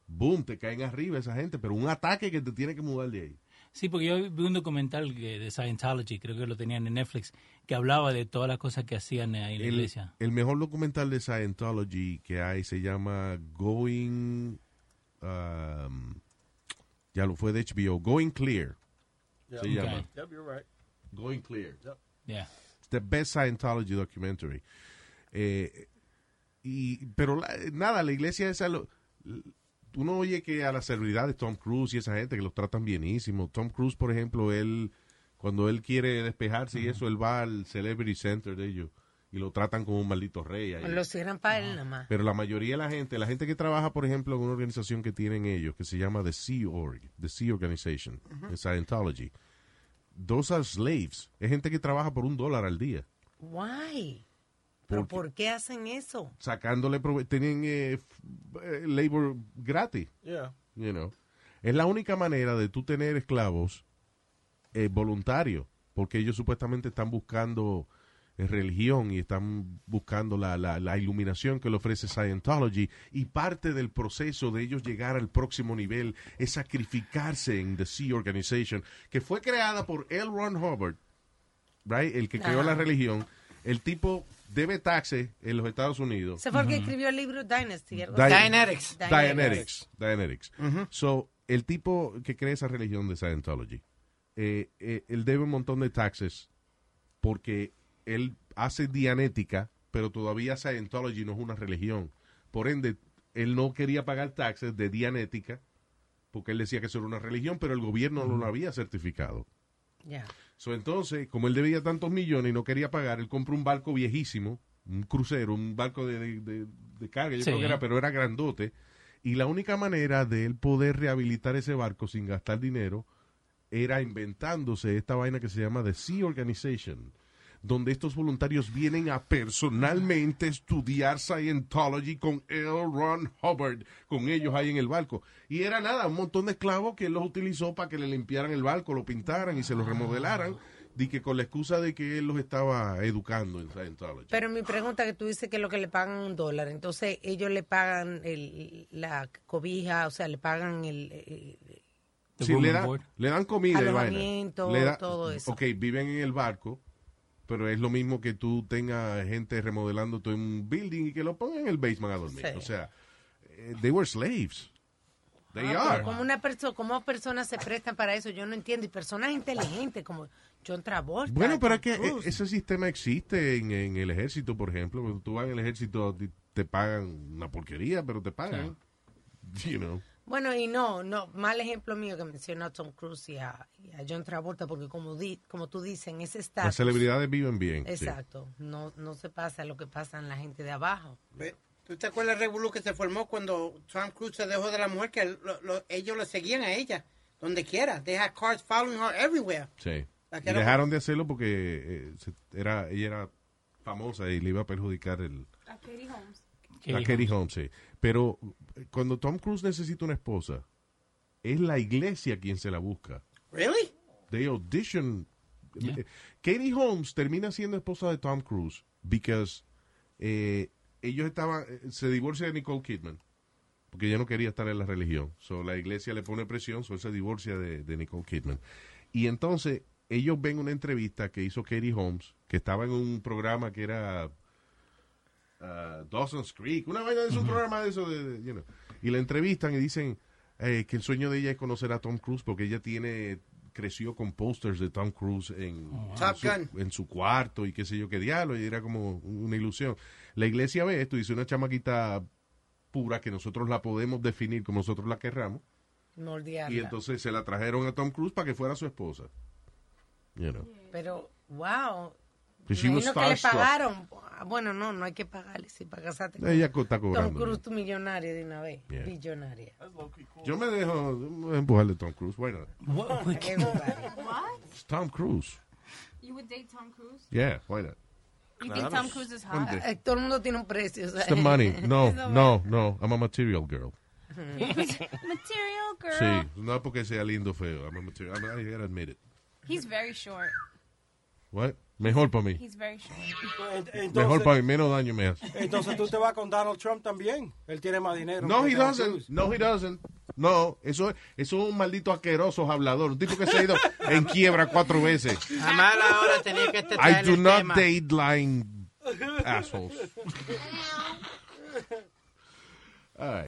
Speaker 2: boom, te caen arriba esa gente, pero un ataque que te tiene que mudar de ahí.
Speaker 3: Sí, porque yo vi un documental de Scientology, creo que lo tenían en Netflix, que hablaba de todas las cosas que hacían ahí en la
Speaker 2: El,
Speaker 3: iglesia.
Speaker 2: el mejor documental de Scientology que hay se llama Going, um, ya lo fue de HBO, Going Clear. Se llama.
Speaker 8: Yep, you're right.
Speaker 2: Going Clear.
Speaker 3: Yeah.
Speaker 2: It's the best Scientology documentary. Eh, y, pero la- nada, la iglesia esa, lo, uno oye que a las celebridades, Tom Cruise y esa gente que los tratan bienísimo. Tom Cruise, por ejemplo, él, cuando él quiere despejarse y eso, él va al Celebrity Center de ellos y lo tratan como un maldito rey. ahí.
Speaker 4: Lo cierran para él nada más.
Speaker 2: Pero la mayoría de la gente, la gente que trabaja, por ejemplo, en una organización que tienen ellos, que se llama The Sea Org, The Sea Organization, de Scientology, those are slaves. Es gente que trabaja por un dólar al día.
Speaker 4: Why? ¿Pero
Speaker 2: Porque-
Speaker 4: por qué hacen eso?
Speaker 2: sacándole tienen eh, eh, labor gratis,
Speaker 8: Yeah.
Speaker 2: you know. Es la única manera de tú tener esclavos eh, voluntarios, porque ellos supuestamente están buscando eh, religión y están buscando la, la, la iluminación que le ofrece Scientology y parte del proceso de ellos llegar al próximo nivel es sacrificarse en The Sea Organization, que fue creada por L. Ron Hubbard, right? el que creó
Speaker 4: Ajá.
Speaker 2: la religión, el tipo debe taxes en los Estados Unidos.
Speaker 4: Se fue el que escribió el libro Dynasty.
Speaker 2: Di-.
Speaker 5: Dianetics.
Speaker 2: Dianetics. Dianetics. So, el tipo que crea esa religión de Scientology, eh, eh, él debe un montón de taxes porque él hace dianética, pero todavía Scientology no es una religión. Por ende, él no quería pagar taxes de dianética porque él decía que eso era una religión, pero el gobierno no lo había certificado.
Speaker 4: Ya.
Speaker 2: So, entonces, como él debía tantos millones y no quería pagar, él compró un barco viejísimo, un crucero, un barco de, de- de- de carga, yo
Speaker 3: Sí.
Speaker 2: creo que era, pero era grandote. Y la única manera de él poder rehabilitar ese barco sin gastar dinero era inventándose esta vaina que se llama The Sea Organization, donde estos voluntarios vienen a personalmente estudiar Scientology con L. Ron Hubbard, con ellos ahí en el barco. Y era nada, un montón de esclavos que él los utilizó para que le limpiaran el barco, lo pintaran y se lo remodelaran, de que con la excusa de que él los estaba educando en Scientology.
Speaker 4: Pero mi pregunta que tú dices que lo que le pagan un dólar, entonces ellos le pagan el, la cobija, o sea, le pagan el...
Speaker 3: The
Speaker 2: Sí, le, le dan comida.
Speaker 4: Alojamiento,
Speaker 2: Le da-
Speaker 4: todo eso.
Speaker 2: Ok, viven en el barco, pero es lo mismo que tú tengas gente remodelando todo un building y que lo pongan en el basement a dormir.
Speaker 4: Sí.
Speaker 2: O sea, eh, they were slaves. They
Speaker 4: Ah,
Speaker 2: are.
Speaker 4: ¿Cómo, una perso ¿Cómo personas se prestan para eso? Yo no entiendo. Y personas inteligentes como John Travolta.
Speaker 2: Bueno, pero es que eh, ese sistema existe en, en el ejército, por ejemplo. Cuando tú vas en el ejército, te pagan una porquería, pero te pagan. You know.
Speaker 4: Bueno, y no, no, mal ejemplo mío que mencionó a Tom Cruise y a, y a John Travolta, porque como, di, como tú dices, en ese estado.
Speaker 2: Las celebridades viven bien. sí.
Speaker 4: Exacto. No, no se pasa lo que pasa en la gente de abajo.
Speaker 5: Ve, ¿Tú te acuerdas del revolú que se formó cuando Tom Cruise se dejó de la mujer? Que lo- lo- ellos le seguían a ella, donde quiera. They had cars following her everywhere.
Speaker 2: Sí. Y dejaron de hacerlo porque eh, se- era, ella era famosa y le iba a perjudicar el,
Speaker 6: A Katie Holmes.
Speaker 2: A Katie Holmes. sí. Pero eh, cuando Tom Cruise necesita una esposa, es la iglesia quien se la busca.
Speaker 5: Really?
Speaker 2: They audition. Eh, Katie Holmes termina siendo esposa de Tom Cruise because eh, ellos estaban, se divorcia de Nicole Kidman porque ella no quería estar en la religión. So, la iglesia le pone presión, so él se divorcia de, de Nicole Kidman. Y entonces ellos ven una entrevista que hizo Katie Holmes, que estaba en un programa que era uh, Dawson's Creek, una vaina de un programa de eso, de, de, you know. y la entrevistan y dicen eh, que el sueño de ella es conocer a Tom Cruise porque ella tiene creció con posters de Tom Cruise en,
Speaker 5: Top
Speaker 2: en, su,
Speaker 5: Gun.
Speaker 2: en su cuarto y qué sé yo qué diablo y era como una ilusión. La iglesia ve esto y dice una chamaquita pura que nosotros la podemos definir como nosotros la querramos y entonces se la trajeron a Tom Cruise para que fuera su esposa. You know.
Speaker 4: Pero, wow.
Speaker 2: Was
Speaker 4: Imagino que le pagaron. Ah, Bueno, no, no hay que pagarle. Si casarte con
Speaker 2: Ella está
Speaker 4: Tom
Speaker 2: cobrando.
Speaker 4: Cruise, tu millonario de una vez.
Speaker 2: Yeah.
Speaker 4: Billonaria.
Speaker 2: Yo me dejo voy a Tom Cruise. Bueno,
Speaker 6: What?
Speaker 2: it's Tom Cruise.
Speaker 6: You would date Tom Cruise?
Speaker 2: Yeah, why not?
Speaker 6: You think Tom Cruise is hot?
Speaker 4: Eh, Todo el mundo tiene un precio.
Speaker 2: It's the money. No, no, no. I'm a material girl.
Speaker 6: Material girl.
Speaker 2: Sí, no porque sea lindo o feo. I'm a material. I gotta admit it.
Speaker 6: He's very short.
Speaker 2: What? Mejor para mí.
Speaker 6: He's very short.
Speaker 1: Entonces,
Speaker 2: Mejor para mí. Menos daño me hace.
Speaker 1: entonces tú te vas con Donald Trump también. Él tiene más dinero.
Speaker 2: No, he doesn't. No, he doesn't. No, eso, eso es un maldito asqueroso hablador. Un tipo que se ha ido en quiebra cuatro veces.
Speaker 5: A mala hora tenía que estar
Speaker 2: I do not
Speaker 5: tema.
Speaker 2: date lying assholes. All right.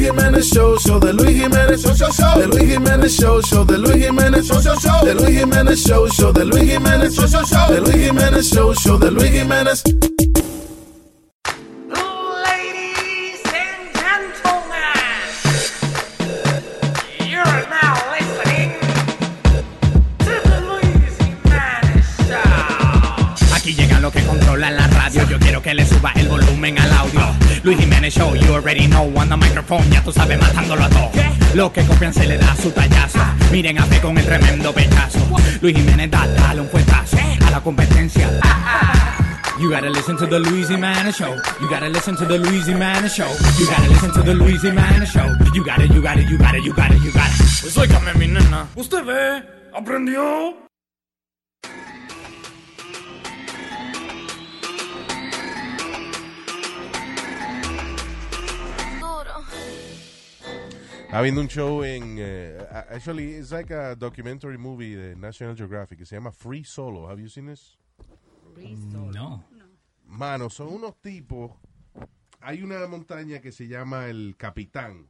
Speaker 10: Luis Jiménez Show, show, the Luis Jiménez Show, show, show, the Luis Jiménez Show, show, the Luis Jiménez Show, show, show, the Luis Jiménez Show, show, the Luis Jiménez Show, show, show, the Luis Jiménez Show, show, the Luis Jiménez.
Speaker 11: Radio. Yo quiero que le suba el volumen al audio. Luis Jiménez Show, you already know. On the microphone, ya tú sabes, matándolo a todo. Los que copian se le da su tallazo. Miren a fe con el tremendo pechazo. Luis Jiménez da, dale un fuetazo a la competencia. You gotta listen to the Louisiana show. You gotta listen to the Louisiana show. You gotta listen to the Louisiana show. You gotta, you gotta, you gotta, you gotta, you gotta.
Speaker 12: Pues óigame, mi nena. ¿Usted ve? ¿Aprendió?
Speaker 2: Estaba viendo un show en. eh, actually, it's like a documentary movie de National Geographic que se llama Free Solo. Have you seen this?
Speaker 3: No.
Speaker 2: Mano, son unos tipos. Hay una montaña que se llama el Capitán,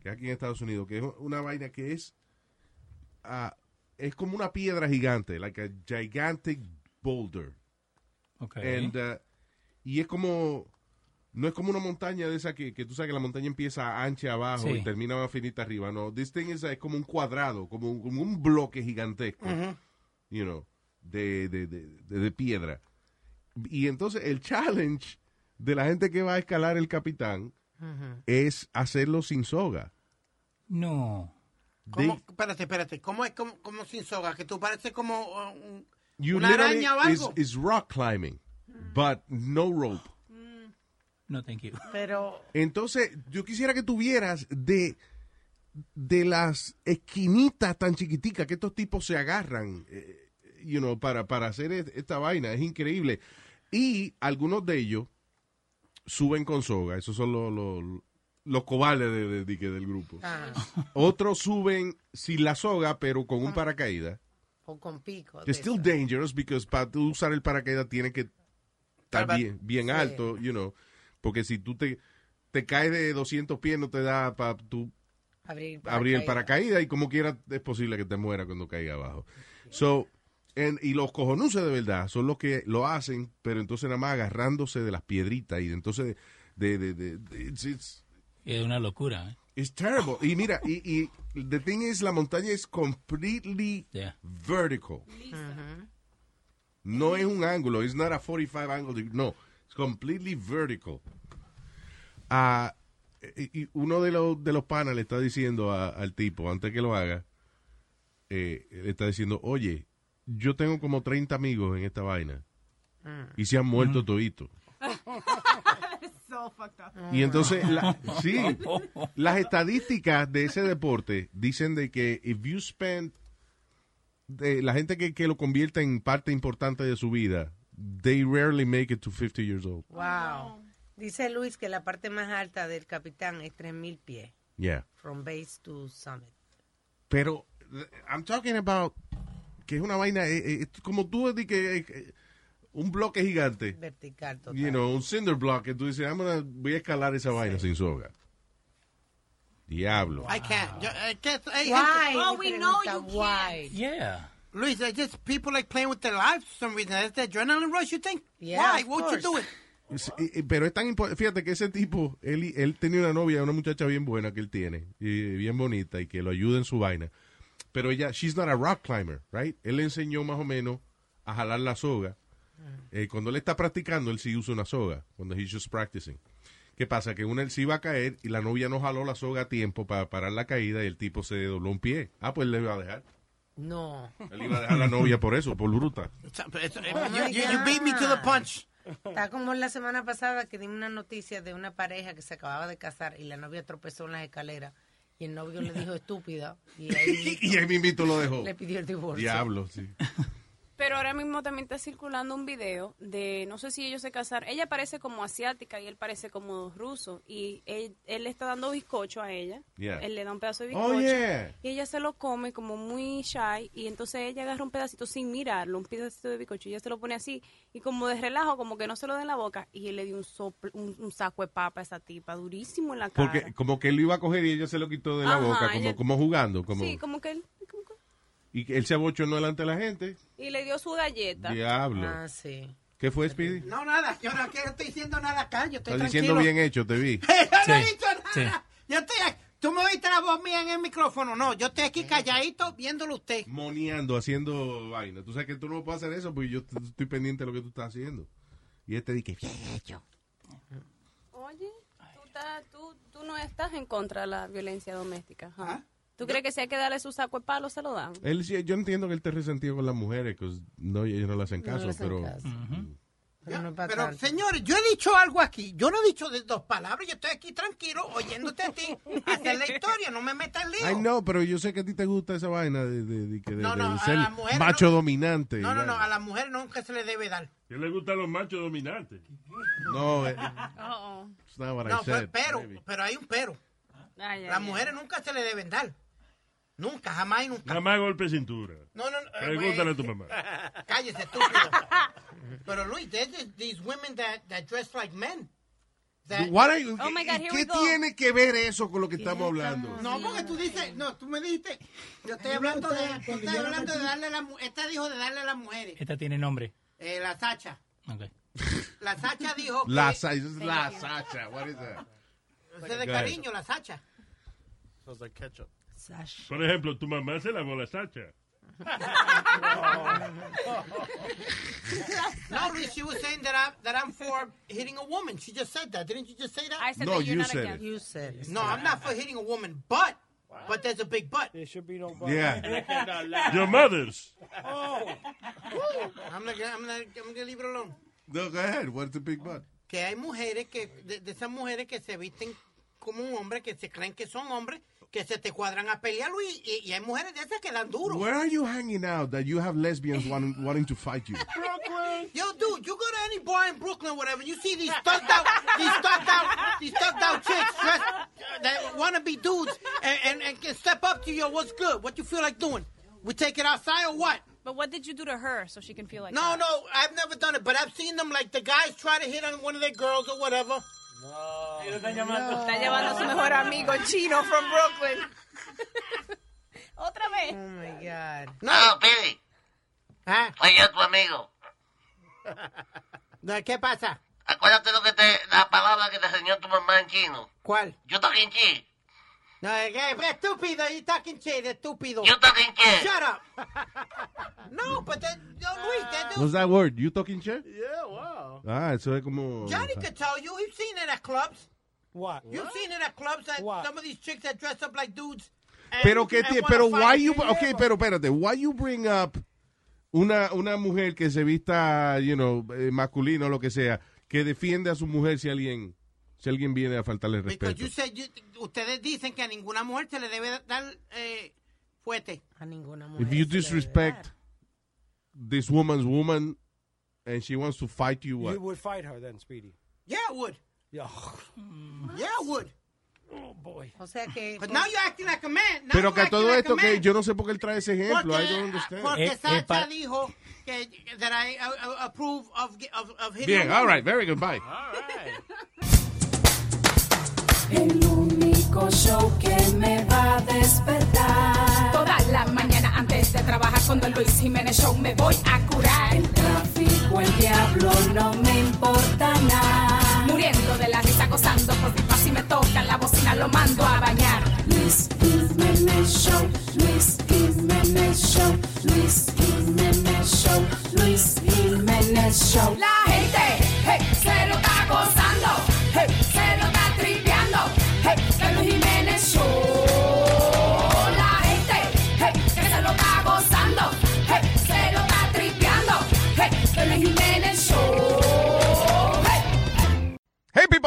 Speaker 2: que aquí en Estados Unidos, que es una vaina que es. ah, es como una piedra gigante, like a gigantic boulder.
Speaker 3: Okay.
Speaker 2: And, uh, y es como. No es como una montaña de esa que, que tú sabes que la montaña empieza ancha abajo
Speaker 3: Sí.
Speaker 2: y termina más finita arriba. No, this thing is, es como un cuadrado, como un, como un bloque gigantesco, you know, de, de, de, de- de piedra. Y entonces el challenge de la gente que va a escalar el capitán es hacerlo sin soga.
Speaker 3: No.
Speaker 5: ¿Cómo? Espérate, espérate. ¿Cómo es como, como sin soga? Que tú pareces como uh, un- una araña o
Speaker 2: is,
Speaker 5: algo.
Speaker 2: is rock climbing, but no rope.
Speaker 3: No, thank you.
Speaker 4: Pero
Speaker 2: Entonces, yo quisiera que tuvieras de, de las esquinitas tan chiquiticas que estos tipos se agarran, eh, you know, para, para hacer esta vaina. Es increíble. Y algunos de ellos suben con soga. Esos son los, los, los cobardes de- de- de que del grupo.
Speaker 4: ah,
Speaker 2: Otros suben sin la soga, pero con un paracaídas.
Speaker 4: o con pico.
Speaker 2: It's still
Speaker 4: eso.
Speaker 2: dangerous because para usar el paracaídas tiene que estar bien, bien
Speaker 4: Sí.
Speaker 2: alto, you know, porque si tú te, te caes de 200 pies no te da para tú
Speaker 4: Abrir,
Speaker 2: abrir el
Speaker 4: paracaídas.
Speaker 2: y como quiera es posible que te muera cuando caiga abajo. So, en- y los cojonuces de verdad son los que lo hacen, pero entonces nada más agarrándose de las piedritas y entonces de, de, de, de- it's, it's-
Speaker 3: Es una locura. ¿eh?
Speaker 2: it's terrible. Y mira, y, y the thing is, la montaña es completely
Speaker 3: Yeah.
Speaker 2: vertical. No es un ángulo, it's not a 45 angle, no, it's completely vertical. Ah, y, uno de los, de los panas le está diciendo a- al tipo, antes que lo haga, eh, le está diciendo, oye, yo tengo como 30 amigos en esta vaina y se han muerto toditos.
Speaker 6: so fucked up.
Speaker 2: Y entonces, la- sí, las estadísticas de ese deporte dicen de que if you spend, de la gente que, que lo convierte en parte importante de su vida, they rarely make it to 50 years old.
Speaker 4: Wow. Dice Luis que la parte más alta del capitán es 3000 pies.
Speaker 2: Yeah.
Speaker 4: From base to summit.
Speaker 2: Pero, eh, I'm talking about que es una vaina, eh, eh, es como tú di que eh, un bloque gigante,
Speaker 4: Vertical total.
Speaker 2: you know, un cinder block, que tú dices, "I'm gonna- voy a escalar esa vaina sin soga. Diablo.
Speaker 5: I can't. Yo, I can't. Hey,
Speaker 4: Why?
Speaker 6: Oh, we know you
Speaker 4: Pregunta, why?
Speaker 3: Yeah.
Speaker 5: Luis, I just people like playing with their lives for some reason. It's the adrenaline rush, you think?
Speaker 4: Yeah,
Speaker 5: Why?
Speaker 4: of
Speaker 5: What would you do
Speaker 4: course.
Speaker 5: it?
Speaker 2: Pero es tan importante, fíjate que ese tipo, él, él tenía una novia, una muchacha bien buena que él tiene, y bien bonita, y que lo ayuda en su vaina. Pero ella, she's not a rock climber, right? Él le enseñó más o menos a jalar la soga. Eh, cuando él está practicando, él sí usa una soga, cuando he's just practicing. ¿Qué pasa? Que una él sí iba a caer y la novia no jaló la soga a tiempo para parar la caída y el tipo se dobló un pie. Ah, pues le iba a dejar.
Speaker 4: No.
Speaker 2: Él iba a dejar a la novia por eso, por bruta.
Speaker 5: It's-
Speaker 4: Oh
Speaker 5: you, you, you beat me to the punch.
Speaker 4: Está como la semana pasada que dimos una noticia de una pareja que se acababa de casar y la novia tropezó en las escaleras y el novio le dijo estúpida y ahí
Speaker 2: Y ahí mismito lo dejó.
Speaker 4: le pidió el divorcio.
Speaker 2: Diablo, sí.
Speaker 6: Pero ahora mismo también está circulando un video de, no sé si ellos se casaron, ella parece como asiática y él parece como ruso y él, él le está dando bizcocho a ella,
Speaker 2: Yeah.
Speaker 6: él le da un pedazo de
Speaker 2: Oh,
Speaker 6: bizcocho
Speaker 2: yeah.
Speaker 6: y ella se lo come como muy shy y entonces ella agarra un pedacito sin mirarlo, un pedacito de bizcocho y ella se lo pone así y como de relajo, como que no se lo da en la boca y él le dio un, sopl- un, un saco de papa a esa tipa, durísimo en la cara.
Speaker 2: Porque como que él lo iba a coger y ella se lo quitó de la
Speaker 6: Ajá,
Speaker 2: boca, como,
Speaker 6: ella-
Speaker 2: como jugando. Como,
Speaker 6: Sí, como que él,
Speaker 2: Y que él se abochonó delante de la gente.
Speaker 6: y le dio su galleta.
Speaker 2: Diablo.
Speaker 4: Ah, sí.
Speaker 2: ¿Qué fue, Speedy?
Speaker 5: No, nada. Yo no estoy diciendo nada acá. Yo estoy
Speaker 2: Estás diciendo bien hecho, te vi.
Speaker 5: yo no he dicho nada.
Speaker 2: sí.
Speaker 5: Yo estoy aquí. Tú me oíste la voz mía en el micrófono. No, yo estoy aquí calladito viéndolo usted.
Speaker 2: Moneando, haciendo vaina. Tú sabes que tú no puedes hacer eso porque yo estoy pendiente de lo que tú estás haciendo. Y este dice, bien hecho.
Speaker 6: Oye, tú, estás- tú, tú no estás en contra de la violencia doméstica. ¿ah? ¿Tú crees que si hay que darle su saco de palo, se lo dan?
Speaker 2: Él, sí, yo entiendo que él esté resentido con las mujeres, que no, ellos no le hacen
Speaker 6: No
Speaker 2: caso,
Speaker 6: le hacen
Speaker 2: pero...
Speaker 6: caso.
Speaker 4: Pero no
Speaker 5: señores, yo he dicho algo aquí. Yo no he dicho de dos palabras. Yo estoy aquí tranquilo, oyéndote a ti hacer la historia. No me metas en lío.
Speaker 2: Ay, no, pero yo sé que a ti te gusta esa vaina de, de- de-
Speaker 5: No, no,
Speaker 2: ser macho
Speaker 5: no.
Speaker 2: dominante.
Speaker 5: No, no, no. A las mujeres nunca se le debe dar.
Speaker 7: ¿Qué le gustan los machos dominantes?
Speaker 2: No, eh,
Speaker 5: No, pero,
Speaker 2: said.
Speaker 5: pero, pero hay un pero.
Speaker 6: Ay, ay,
Speaker 5: Las
Speaker 6: ay.
Speaker 5: mujeres nunca se le deben dar. Nunca, jamás y nunca.
Speaker 7: Nada más golpe de cintura.
Speaker 5: No, no, no. eh,
Speaker 7: Pregúntale a tu mamá.
Speaker 5: Cállese, estúpido. Pero Luis, there's these women that, that dress like men. That-
Speaker 2: What are you-
Speaker 6: Oh my God, here
Speaker 2: ¿Qué
Speaker 6: we go.
Speaker 2: tiene que ver eso con lo que estamos hablando?
Speaker 5: No, porque tú dices, no, tú me dijiste, yo estoy hablando de, yo estoy hablando de darle a las esta dijo de darle a las mujeres,
Speaker 3: Esta tiene nombre.
Speaker 5: eh, la Sacha,
Speaker 3: Ok.
Speaker 5: la Sacha dijo que,
Speaker 2: La, sa- es la Sacha. What is that?
Speaker 5: ese de cariño, la Sacha.
Speaker 8: Sounds like ketchup.
Speaker 7: Por ejemplo, tu mamá se lavó la sacha.
Speaker 5: No, Luis, she was saying that, I, that I'm for hitting a woman. She just said that. Didn't you just say that?
Speaker 6: I said
Speaker 2: No,
Speaker 6: that you're
Speaker 2: you
Speaker 6: not
Speaker 2: said
Speaker 6: against.
Speaker 2: it.
Speaker 4: You said it.
Speaker 5: No, I'm not for hitting a woman, but, but there's a big but.
Speaker 1: There should be no
Speaker 2: Yeah.
Speaker 7: Your mothers.
Speaker 5: I'm not, gonna- I'm not, I'm gonna leave it alone.
Speaker 2: No, go ahead. What's the big butt?
Speaker 5: que hay mujeres que de, de esas mujeres que se visten como un hombre que se creen que son hombres que se te cuadran a pelear Luis y, y hay mujeres de esas que dan duro
Speaker 2: Where are you hanging out that you have lesbians wanting, wanting to fight you? Brooklyn.
Speaker 5: Yo dude you go to any bar in Brooklyn or whatever you see these stuck out these stuck out these stuck out chicks dressed, uh, that want to be dudes and, and, and can step up to you what's good what you feel like doing we take it outside or what
Speaker 6: But what did you do to her so she can feel like
Speaker 5: no
Speaker 6: that?
Speaker 5: no I've never done it but I've seen them like the guys try to hit on one of their girls or whatever
Speaker 6: Está llevando a su mejor amigo chino from Brooklyn. Otra vez.
Speaker 4: Oh my God.
Speaker 13: No, Pidi,
Speaker 5: ¿Ah?
Speaker 13: soy yo tu amigo.
Speaker 5: No, ¿qué pasa?
Speaker 13: Acuérdate lo que te, la palabra que te enseñó tu mamá en chino.
Speaker 5: ¿cuál?
Speaker 13: Yo talking chi.
Speaker 5: No, estúpido, you talking shit, estúpido.
Speaker 13: You talking shit.
Speaker 5: Shut up. no, but that, no, Luis, that dude,
Speaker 2: What's that word? You talking shit?
Speaker 8: Yeah, wow.
Speaker 2: Ah, eso es como...
Speaker 5: Johnny could tell you. You've seen it at clubs.
Speaker 1: What?
Speaker 5: You've seen it at clubs that
Speaker 1: What?
Speaker 5: some of these chicks that dress up like dudes. and-
Speaker 2: Pero que
Speaker 5: wanna
Speaker 2: pero why you
Speaker 5: you.
Speaker 2: okay, pero espérate, why you bring up una una mujer que se vista, you know, eh, masculino o lo que sea, que defiende a su mujer si alguien si alguien viene a faltarle respeto.
Speaker 5: you said you- ustedes dicen que a ninguna mujer se le debe dar eh, fuerte.
Speaker 4: A ninguna mujer.
Speaker 2: If you disrespect this woman's woman and she wants to fight you, what?
Speaker 1: You would fight her then, Speedy.
Speaker 5: Yeah, I would.
Speaker 1: Yeah.
Speaker 5: Yeah, I would.
Speaker 1: Oh, boy.
Speaker 4: O sea que.
Speaker 5: But now you're acting like a man. Now
Speaker 2: Pero que todo
Speaker 5: like
Speaker 2: esto
Speaker 5: a
Speaker 2: que yo no sé por qué él trae ese ejemplo, I don't
Speaker 5: Porque,
Speaker 2: understand.
Speaker 5: porque
Speaker 3: Eh, eh,
Speaker 5: Sacha
Speaker 3: pa-
Speaker 5: dijo que that I uh, uh, approve of, of, of hitting
Speaker 2: Bien, all right, very good, bye.
Speaker 14: El único show que me va a despertar.
Speaker 9: Toda la mañana antes de trabajar cuando el Luis Jiménez Show me voy a curar.
Speaker 14: El tráfico, el diablo, no me importa nada.
Speaker 9: Muriendo de la risa, gozando por pipa si me tocan la bocina lo mando a bañar.
Speaker 14: Luis Jiménez Show, Luis Jiménez Show, Luis Jiménez Show, Luis Jiménez Show.
Speaker 9: La gente, hey,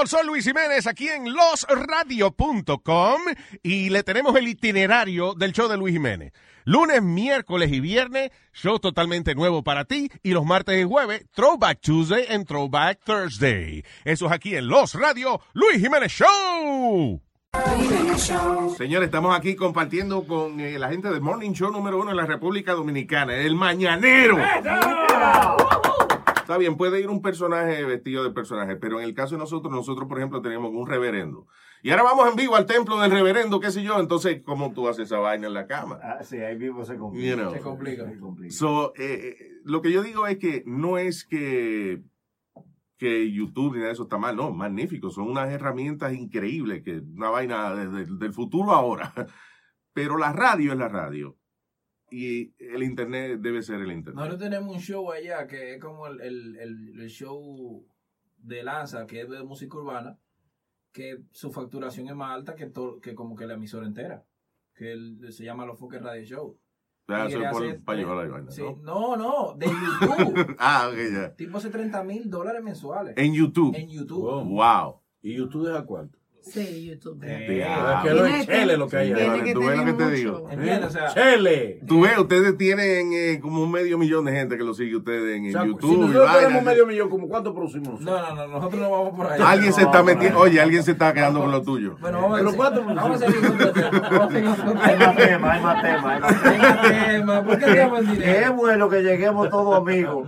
Speaker 2: soy Luis Jiménez aquí en losradio.com y le tenemos el itinerario del show de Luis Jiménez. Lunes, miércoles y viernes, show totalmente nuevo para ti y los martes y jueves, Throwback Tuesday and Throwback Thursday. Eso es aquí en Los Radio, Luis Jiménez Show. Señores, estamos aquí compartiendo con eh, la gente del Morning Show número uno en la República Dominicana, el Mañanero. Está bien, puede ir un personaje vestido de personaje, pero en el caso de nosotros, nosotros, por ejemplo, tenemos un reverendo. Y ahora vamos en vivo al templo del reverendo, qué sé yo. Entonces, ¿cómo tú haces esa vaina en la cama?
Speaker 15: Ah, sí, ahí mismo se complica.
Speaker 2: You know.
Speaker 15: Se complica. Se complica.
Speaker 2: So, eh, eh, lo que yo digo es que no es que, que YouTube ni nada de eso está mal, no, magnífico. Son unas herramientas increíbles, que una vaina desde el- del futuro ahora. Pero la radio es la radio. Y el Internet debe ser el Internet.
Speaker 16: Nosotros tenemos un show allá que es como el, el, el- el show de Lanza, que es de música urbana, que su facturación es más alta que, to- que como que la emisora entera, que el- se llama Los Foques Radio Show.
Speaker 2: Ah,
Speaker 16: Y
Speaker 2: eso
Speaker 16: quería
Speaker 2: es por-
Speaker 16: hacer-
Speaker 2: para llevar la vaina,
Speaker 16: Sí,
Speaker 2: ¿no?
Speaker 16: no, no, de YouTube.
Speaker 2: Ah, ok, ya.
Speaker 16: tipo hace 30 mil dólares mensuales.
Speaker 2: En YouTube.
Speaker 16: En YouTube.
Speaker 2: Wow.
Speaker 17: ¿Y YouTube deja cuánto?
Speaker 4: Sí, YouTube.
Speaker 2: Diablo.
Speaker 17: que lo es chele lo que hay ahí.
Speaker 2: Tú ves lo que te digo.
Speaker 16: ¿Entiendes? O sea,
Speaker 17: Chele.
Speaker 2: Tú ves, ustedes tienen eh, como un medio millón de gente que lo sigue ustedes en,
Speaker 17: O sea,
Speaker 2: YouTube.
Speaker 17: si nosotros tenemos medio millón, ¿como cuánto producimos
Speaker 16: no, no, no, nosotros no vamos por ahí.
Speaker 2: Alguien se está metiendo, oye, alguien se está quedando con lo tuyo.
Speaker 16: Bueno, vamos a
Speaker 17: ¿cuánto
Speaker 16: Vamos a seguir con tema.
Speaker 15: Hay más temas, hay más temas, hay más
Speaker 16: temas. ¿Por qué tenemos dinero?
Speaker 15: es bueno que lleguemos todos amigos.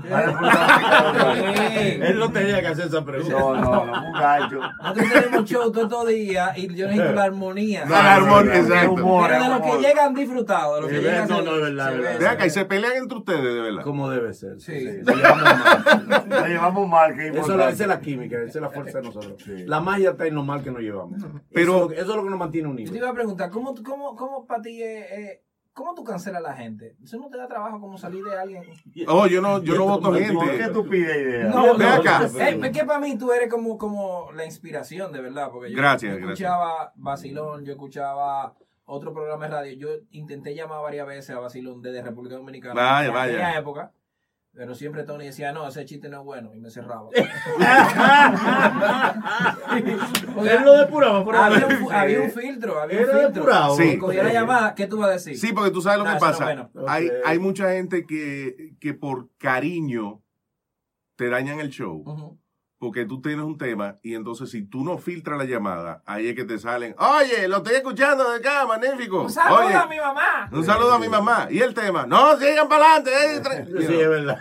Speaker 17: Él no tenía que hacer esa pregunta.
Speaker 15: No, no, no, muchacho.
Speaker 16: Nosotros tenemos show todo días y yo necesito la armonía.
Speaker 2: No, la armonía,
Speaker 15: Sí,
Speaker 2: exacto.
Speaker 15: humor,
Speaker 16: Pero de los que llegan disfrutados, de los que
Speaker 17: Sí,
Speaker 16: llegan
Speaker 17: no,
Speaker 16: se-
Speaker 17: no, es verdad, verdad.
Speaker 2: Ve acá, y se pelean entre ustedes, de verdad.
Speaker 17: Como debe ser.
Speaker 16: Sí.
Speaker 17: Lo llevamos mal.
Speaker 15: Nos llevamos mal, que
Speaker 17: Eso es la- esa es la química, esa es la fuerza de nosotros. La magia está en lo mal que nos llevamos.
Speaker 2: Pero-
Speaker 17: eso, es lo que- eso es lo que nos mantiene
Speaker 16: Yo te
Speaker 17: unidos.
Speaker 16: iba a preguntar, ¿cómo, tú- cómo, cómo para ti es, eh, ¿Cómo tú cancelas a la gente? ¿Eso no te da trabajo como salir de alguien?
Speaker 2: Oh, yo no, yo no voto
Speaker 15: ¿Por qué
Speaker 2: gente.
Speaker 15: tú pides idea?
Speaker 16: No,
Speaker 2: Ve
Speaker 16: no,
Speaker 2: acá.
Speaker 16: Es que para mí tú eres como, como la inspiración, de verdad. Porque yo,
Speaker 2: Gracias,
Speaker 16: yo escuchaba Basilón, yo escuchaba otro programa de radio. Yo intenté llamar varias veces a Basilón desde República Dominicana.
Speaker 2: Vaya,
Speaker 16: en
Speaker 2: vaya.
Speaker 16: aquella época. Pero siempre Tony decía, no, ese chiste no es bueno. Y me cerraba.
Speaker 17: Él lo depuraba por
Speaker 16: había, un, había un filtro, había
Speaker 17: Era
Speaker 16: un filtro.
Speaker 17: depurado.
Speaker 2: Sí.
Speaker 16: Si cogía la llamada, ¿qué tú vas a decir?
Speaker 2: Sí, porque tú sabes lo que
Speaker 16: no
Speaker 2: pasa.
Speaker 16: bueno.
Speaker 2: Hay, mucha gente que, que por cariño te dañan el show.
Speaker 16: Ujú.
Speaker 2: Porque tú tienes un tema y entonces si tú no filtras la llamada, ahí es que te salen, oye, lo estoy escuchando de acá, magnífico.
Speaker 16: Un saludo
Speaker 2: Oye,
Speaker 16: a mi mamá.
Speaker 2: Un saludo a mi mamá. ¿Y el tema? No, sigan para adelante.
Speaker 17: Sí, es verdad.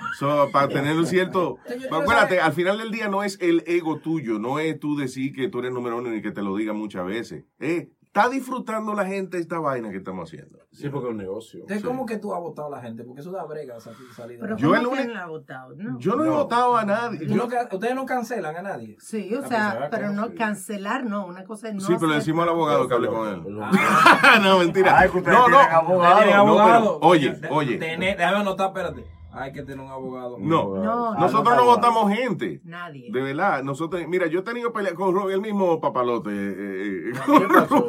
Speaker 2: para tener un cierto... Acuérdate, al final del día no es el ego tuyo, no es tú decir que tú eres número uno ni que te lo diga muchas veces. Eh, está disfrutando la gente esta vaina que estamos haciendo.
Speaker 17: Sí, porque es un negocio.
Speaker 16: Entonces, ¿cómo que tú has votado a la gente? Porque eso da brega salir de
Speaker 4: Pero.
Speaker 2: Yo
Speaker 4: ¿cómo
Speaker 2: el
Speaker 4: que
Speaker 2: único-
Speaker 4: no la ha votado? No.
Speaker 2: Yo no, he votado a nadie.
Speaker 16: No Ustedes no cancelan a nadie.
Speaker 4: Sí, o sea, pero no
Speaker 17: sí.
Speaker 4: cancelar, no. Una cosa es no
Speaker 2: Sí, pero le decimos al abogado que hable con él.
Speaker 17: Ah.
Speaker 2: no, mentira.
Speaker 15: Ay,
Speaker 2: no, no.
Speaker 15: abogado.
Speaker 16: Tienen
Speaker 2: no, pero,
Speaker 16: abogado.
Speaker 2: oye, oye.
Speaker 16: tené- déjame anotar, espérate. Hay que tener un abogado.
Speaker 2: No,
Speaker 4: No,
Speaker 2: nosotros no votamos gente.
Speaker 4: Nadie.
Speaker 2: De verdad, nosotros, mira, yo he tenido pelea con Rubén, el mismo papalote. eh,
Speaker 17: ¿Qué pasó?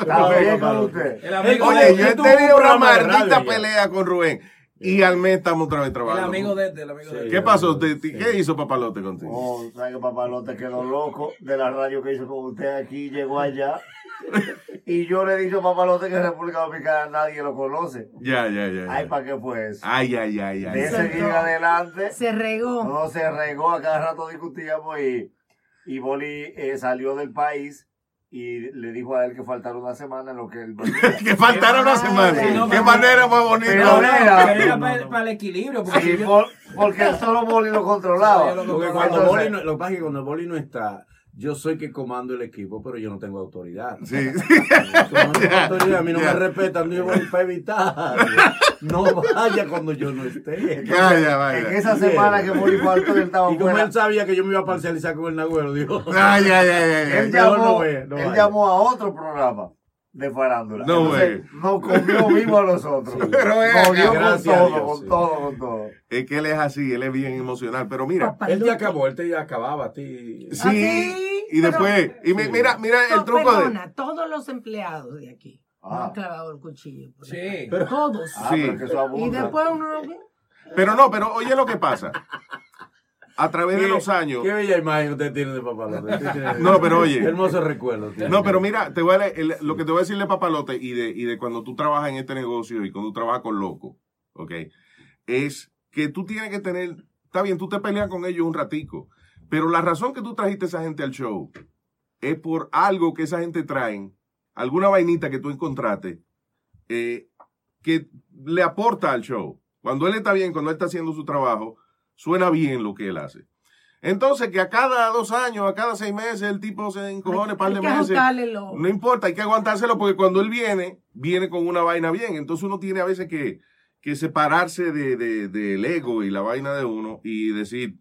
Speaker 15: Está bien con usted.
Speaker 16: El amigo
Speaker 2: Oye,
Speaker 16: de
Speaker 2: yo he tenido una maldita pelea con Rubén. Y al mes estamos otra vez
Speaker 16: el
Speaker 2: trabajando.
Speaker 16: amigo de este, el amigo de este.
Speaker 2: ¿Qué pasó? ¿Te- te- ¿Qué hizo papalote contigo?
Speaker 15: Oh, ¿sabes que Papalote quedó loco de la radio que hizo con usted aquí? Llegó allá. Y yo le he dicho a Papalote que en República Dominicana nadie lo conoce.
Speaker 2: Ya, ya, ya.
Speaker 15: Ay, ¿para qué fue eso?
Speaker 2: Ay, ay, ay,
Speaker 15: De
Speaker 2: ay.
Speaker 15: ese día en adelante,
Speaker 4: Se regó.
Speaker 15: no se regó, a cada rato discutíamos y, y Boli eh, salió del país y le dijo a él que faltara una semana en lo que él
Speaker 2: que faltara una
Speaker 4: Ah,
Speaker 2: semana.
Speaker 4: sí,
Speaker 16: no,
Speaker 2: Qué manera más bonita.
Speaker 15: pero-
Speaker 16: No,
Speaker 15: Era-
Speaker 16: pero era para, para el equilibrio. Porque
Speaker 15: Sí,
Speaker 16: si yo-
Speaker 15: por- porque solo Boli lo controlaba.
Speaker 17: Porque cuando
Speaker 15: Entonces-
Speaker 17: Boli no, lo que pasa es que cuando Boli no está, yo soy que comando el equipo, pero yo no tengo autoridad.
Speaker 2: Sí.
Speaker 17: No tengo autoridad, a mí no me respetan, no voy para evitar. No vaya cuando yo no esté.
Speaker 2: Calla, vaya.
Speaker 15: En esa semana que Boli faltó, él estaba
Speaker 17: Y como
Speaker 15: fuera.
Speaker 17: él sabía que yo me iba a parcializar con el Nagüero, dijo.
Speaker 2: Ay, ay, ay, ay, ay.
Speaker 15: Él llamó,
Speaker 17: no no
Speaker 15: él
Speaker 17: vaya.
Speaker 15: llamó a otro programa de farándula.
Speaker 2: No,
Speaker 15: Entonces, nos comió vivo a nosotros.
Speaker 2: Pero
Speaker 15: Nos
Speaker 2: acá.
Speaker 15: dio con todo, con
Speaker 17: sí.
Speaker 15: todo, con todo.
Speaker 2: Es que él es así, él es bien emocional. Pero mira,
Speaker 4: Papá,
Speaker 17: Él ya acabó, él te ya acababa a ti.
Speaker 2: sí.
Speaker 4: sí,
Speaker 2: Y
Speaker 4: pero-
Speaker 2: después, y me- mira, mira el truco de.
Speaker 4: perdona, todos los empleados de aquí
Speaker 15: Ah.
Speaker 4: han clavado el cuchillo. por
Speaker 16: Sí.
Speaker 4: ejemplo. todos.
Speaker 15: Ah,
Speaker 2: Sí.
Speaker 15: pero que
Speaker 4: y después uno...
Speaker 2: Pero no, pero oye lo que pasa. A través de los años.
Speaker 17: Qué bella imagen usted tiene de papalote. Tiene-
Speaker 2: No, pero oye.
Speaker 17: Hermoso recuerdo. tiene.
Speaker 2: No, pero mira, te voy a leer- el- lo que te voy a decir de papalote y de, y de cuando tú trabajas en este negocio y cuando tú trabajas con loco, ¿ok? Es que tú tienes que tener, está bien, tú te peleas con ellos un ratico, pero la razón que tú trajiste a esa gente al show es por algo que esa gente traen, alguna vainita que tú encontraste, eh, que le aporta al show. Cuando él está bien, cuando él está haciendo su trabajo, suena bien lo que él hace. Entonces, que a cada dos años, a cada seis meses, el tipo se encojone un par
Speaker 4: Hay
Speaker 2: de
Speaker 4: que
Speaker 2: meses. No importa, hay que aguantárselo porque cuando él viene, viene con una vaina bien. Entonces uno tiene a veces que, que separarse de, de- del ego y la vaina de uno y decir,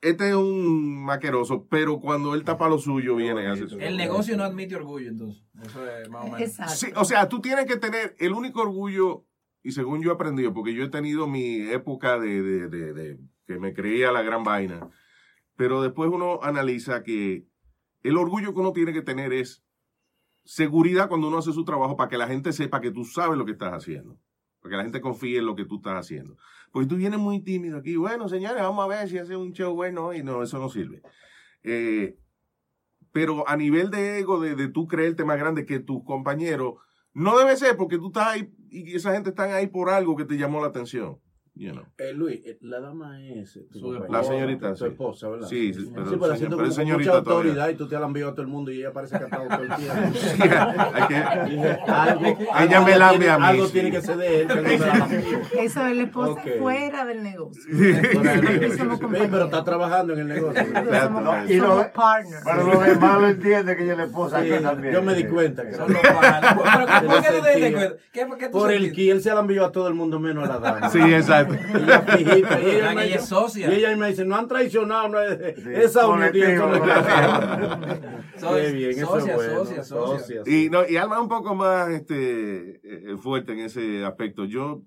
Speaker 2: este es un maqueroso, pero cuando él tapa lo suyo, viene y hace su
Speaker 16: El negocio no admite orgullo, entonces. Eso es más o menos.
Speaker 4: Exacto.
Speaker 2: Sí, o sea, tú tienes que tener el único orgullo, y según yo he aprendido, porque yo he tenido mi época de, de- de- que me creía la gran vaina, pero después uno analiza que el orgullo que uno tiene que tener es seguridad cuando uno hace su trabajo para que la gente sepa que tú sabes lo que estás haciendo. Para que la gente confíe en lo que tú estás haciendo. Porque tú vienes muy tímido aquí. Bueno, señores, vamos a ver si hace un show bueno y no, eso no sirve. Eh, pero a nivel de ego, de, de tú creerte más grande que tus compañeros, no debe ser porque tú estás ahí y esa gente está ahí por algo que te llamó la atención. You know.
Speaker 17: Eh, Luis, eh, la dama es eh,
Speaker 2: Su La señorita, sí.
Speaker 17: esposa, ¿verdad?
Speaker 2: Sí, sí, pero
Speaker 17: sí,
Speaker 2: señor-
Speaker 17: pero haciendo
Speaker 2: pero
Speaker 17: como
Speaker 2: es señorita
Speaker 17: mucha
Speaker 2: todavía.
Speaker 17: autoridad y tú te la enviado a todo el mundo y ella parece que ha estado todo el tiempo.
Speaker 2: hay que-
Speaker 17: Dije, algo,
Speaker 2: Ella
Speaker 17: algo
Speaker 2: me la
Speaker 17: tiene-
Speaker 2: envía a mí,
Speaker 17: Algo
Speaker 2: sí.
Speaker 17: tiene que ser de él. que no me la envíe.
Speaker 4: Eso es la esposa
Speaker 17: Ok.
Speaker 4: fuera del negocio.
Speaker 17: Fuera del
Speaker 4: Aquí
Speaker 17: negocio.
Speaker 4: somos
Speaker 17: Ven,
Speaker 4: compañeros.
Speaker 17: pero está trabajando en el negocio.
Speaker 4: Somos-
Speaker 15: No, y
Speaker 4: somos
Speaker 15: lo-
Speaker 4: partners.
Speaker 15: Pero los demás lo entienden que ella es la esposa
Speaker 17: Sí,
Speaker 15: también.
Speaker 17: yo me di cuenta que
Speaker 15: Son los
Speaker 16: ¿por qué tú te diste
Speaker 17: Sentía.
Speaker 16: cuenta? ¿Qué- por
Speaker 17: el que él se la envió a todo el mundo menos a la dama.
Speaker 2: Sí, exacto.
Speaker 17: Ella fijita, y ella,
Speaker 16: es socia.
Speaker 17: Y ella me dice, no han traicionado, no es, esa unión tiene
Speaker 15: colectivo,
Speaker 17: Qué bien, eso
Speaker 16: Socia,
Speaker 17: es bueno.
Speaker 16: socia, socia.
Speaker 2: Y, no, y Alma es un poco más este, eh, fuerte en ese aspecto. Yo,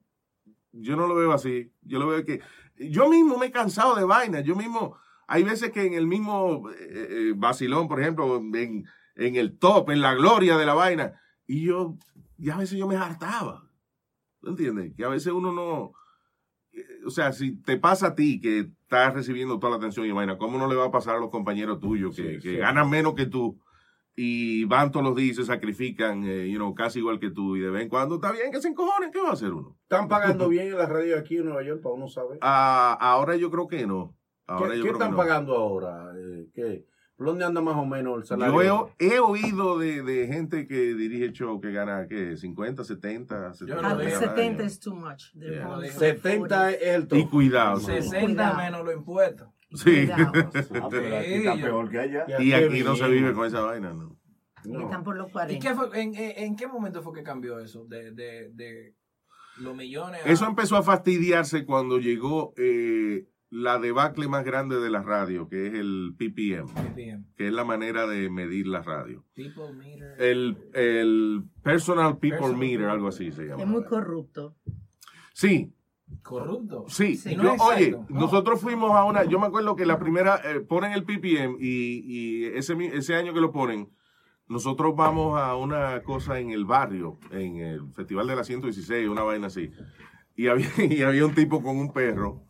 Speaker 2: yo no lo veo así. Yo lo veo que. Yo mismo me he cansado de vainas. Yo mismo. Hay veces que en el mismo eh, eh, vacilón, por ejemplo, en, en el top, en la gloria de la vaina, y yo. Y a veces yo me hartaba. ¿Tú entiendes? Que a veces uno no. O sea, si te pasa a ti que estás recibiendo toda la atención y vaina, ¿cómo no le va a pasar a los compañeros tuyos que, que
Speaker 17: sí.
Speaker 2: ganan menos que tú? y van todos los días y se sacrifican, eh, you know, casi igual que tú, y de vez en cuando está bien que se encojonen, ¿qué va a hacer uno?
Speaker 17: Están pagando bien en la radio aquí en Nueva York para uno saber.
Speaker 2: Ah, ahora yo creo que no.
Speaker 17: ¿Qué,
Speaker 2: Ahora yo
Speaker 17: qué
Speaker 2: creo que
Speaker 17: están
Speaker 2: no.
Speaker 17: pagando ahora? Eh, ¿qué? ¿Por dónde anda más o menos el salario?
Speaker 2: Yo he, he oído de, de gente que dirige show que gana, ¿qué? 50, 70, 70
Speaker 4: Ah,
Speaker 2: dólares al
Speaker 4: 70
Speaker 2: año.
Speaker 4: es too much. They're
Speaker 2: Yeah.
Speaker 4: going for
Speaker 17: 70 es el top.
Speaker 2: Y cuidado. ¿no?
Speaker 16: 60 menos los impuestos.
Speaker 2: Sí.
Speaker 15: Ah, pero aquí está peor que allá.
Speaker 2: Y aquí no se vive con esa vaina, ¿no?
Speaker 4: Están por los
Speaker 16: ¿Y
Speaker 4: 40.
Speaker 16: qué fue, en, en, en qué momento fue que cambió eso? De, de, de los millones a...
Speaker 2: Eso empezó a fastidiarse cuando llegó eh, la debacle más grande de la radio, que es el PPM,
Speaker 16: PPM.
Speaker 2: que es la manera de medir la radio.
Speaker 16: People meter.
Speaker 2: El, el Personal People
Speaker 16: Personal
Speaker 2: Meter,
Speaker 16: People.
Speaker 2: algo así se
Speaker 4: Es
Speaker 2: llama.
Speaker 4: muy corrupto.
Speaker 2: Sí,
Speaker 16: Corrupto.
Speaker 2: sí.
Speaker 16: Y no
Speaker 2: Yo-
Speaker 16: es
Speaker 2: oye.
Speaker 16: No.
Speaker 2: nosotros fuimos a una, yo me acuerdo que la primera, eh, ponen el PPM y, y ese, ese año que lo ponen, nosotros vamos a una cosa en el barrio, en el Festival de la 116, una vaina así. Y había, y había un tipo con un perro,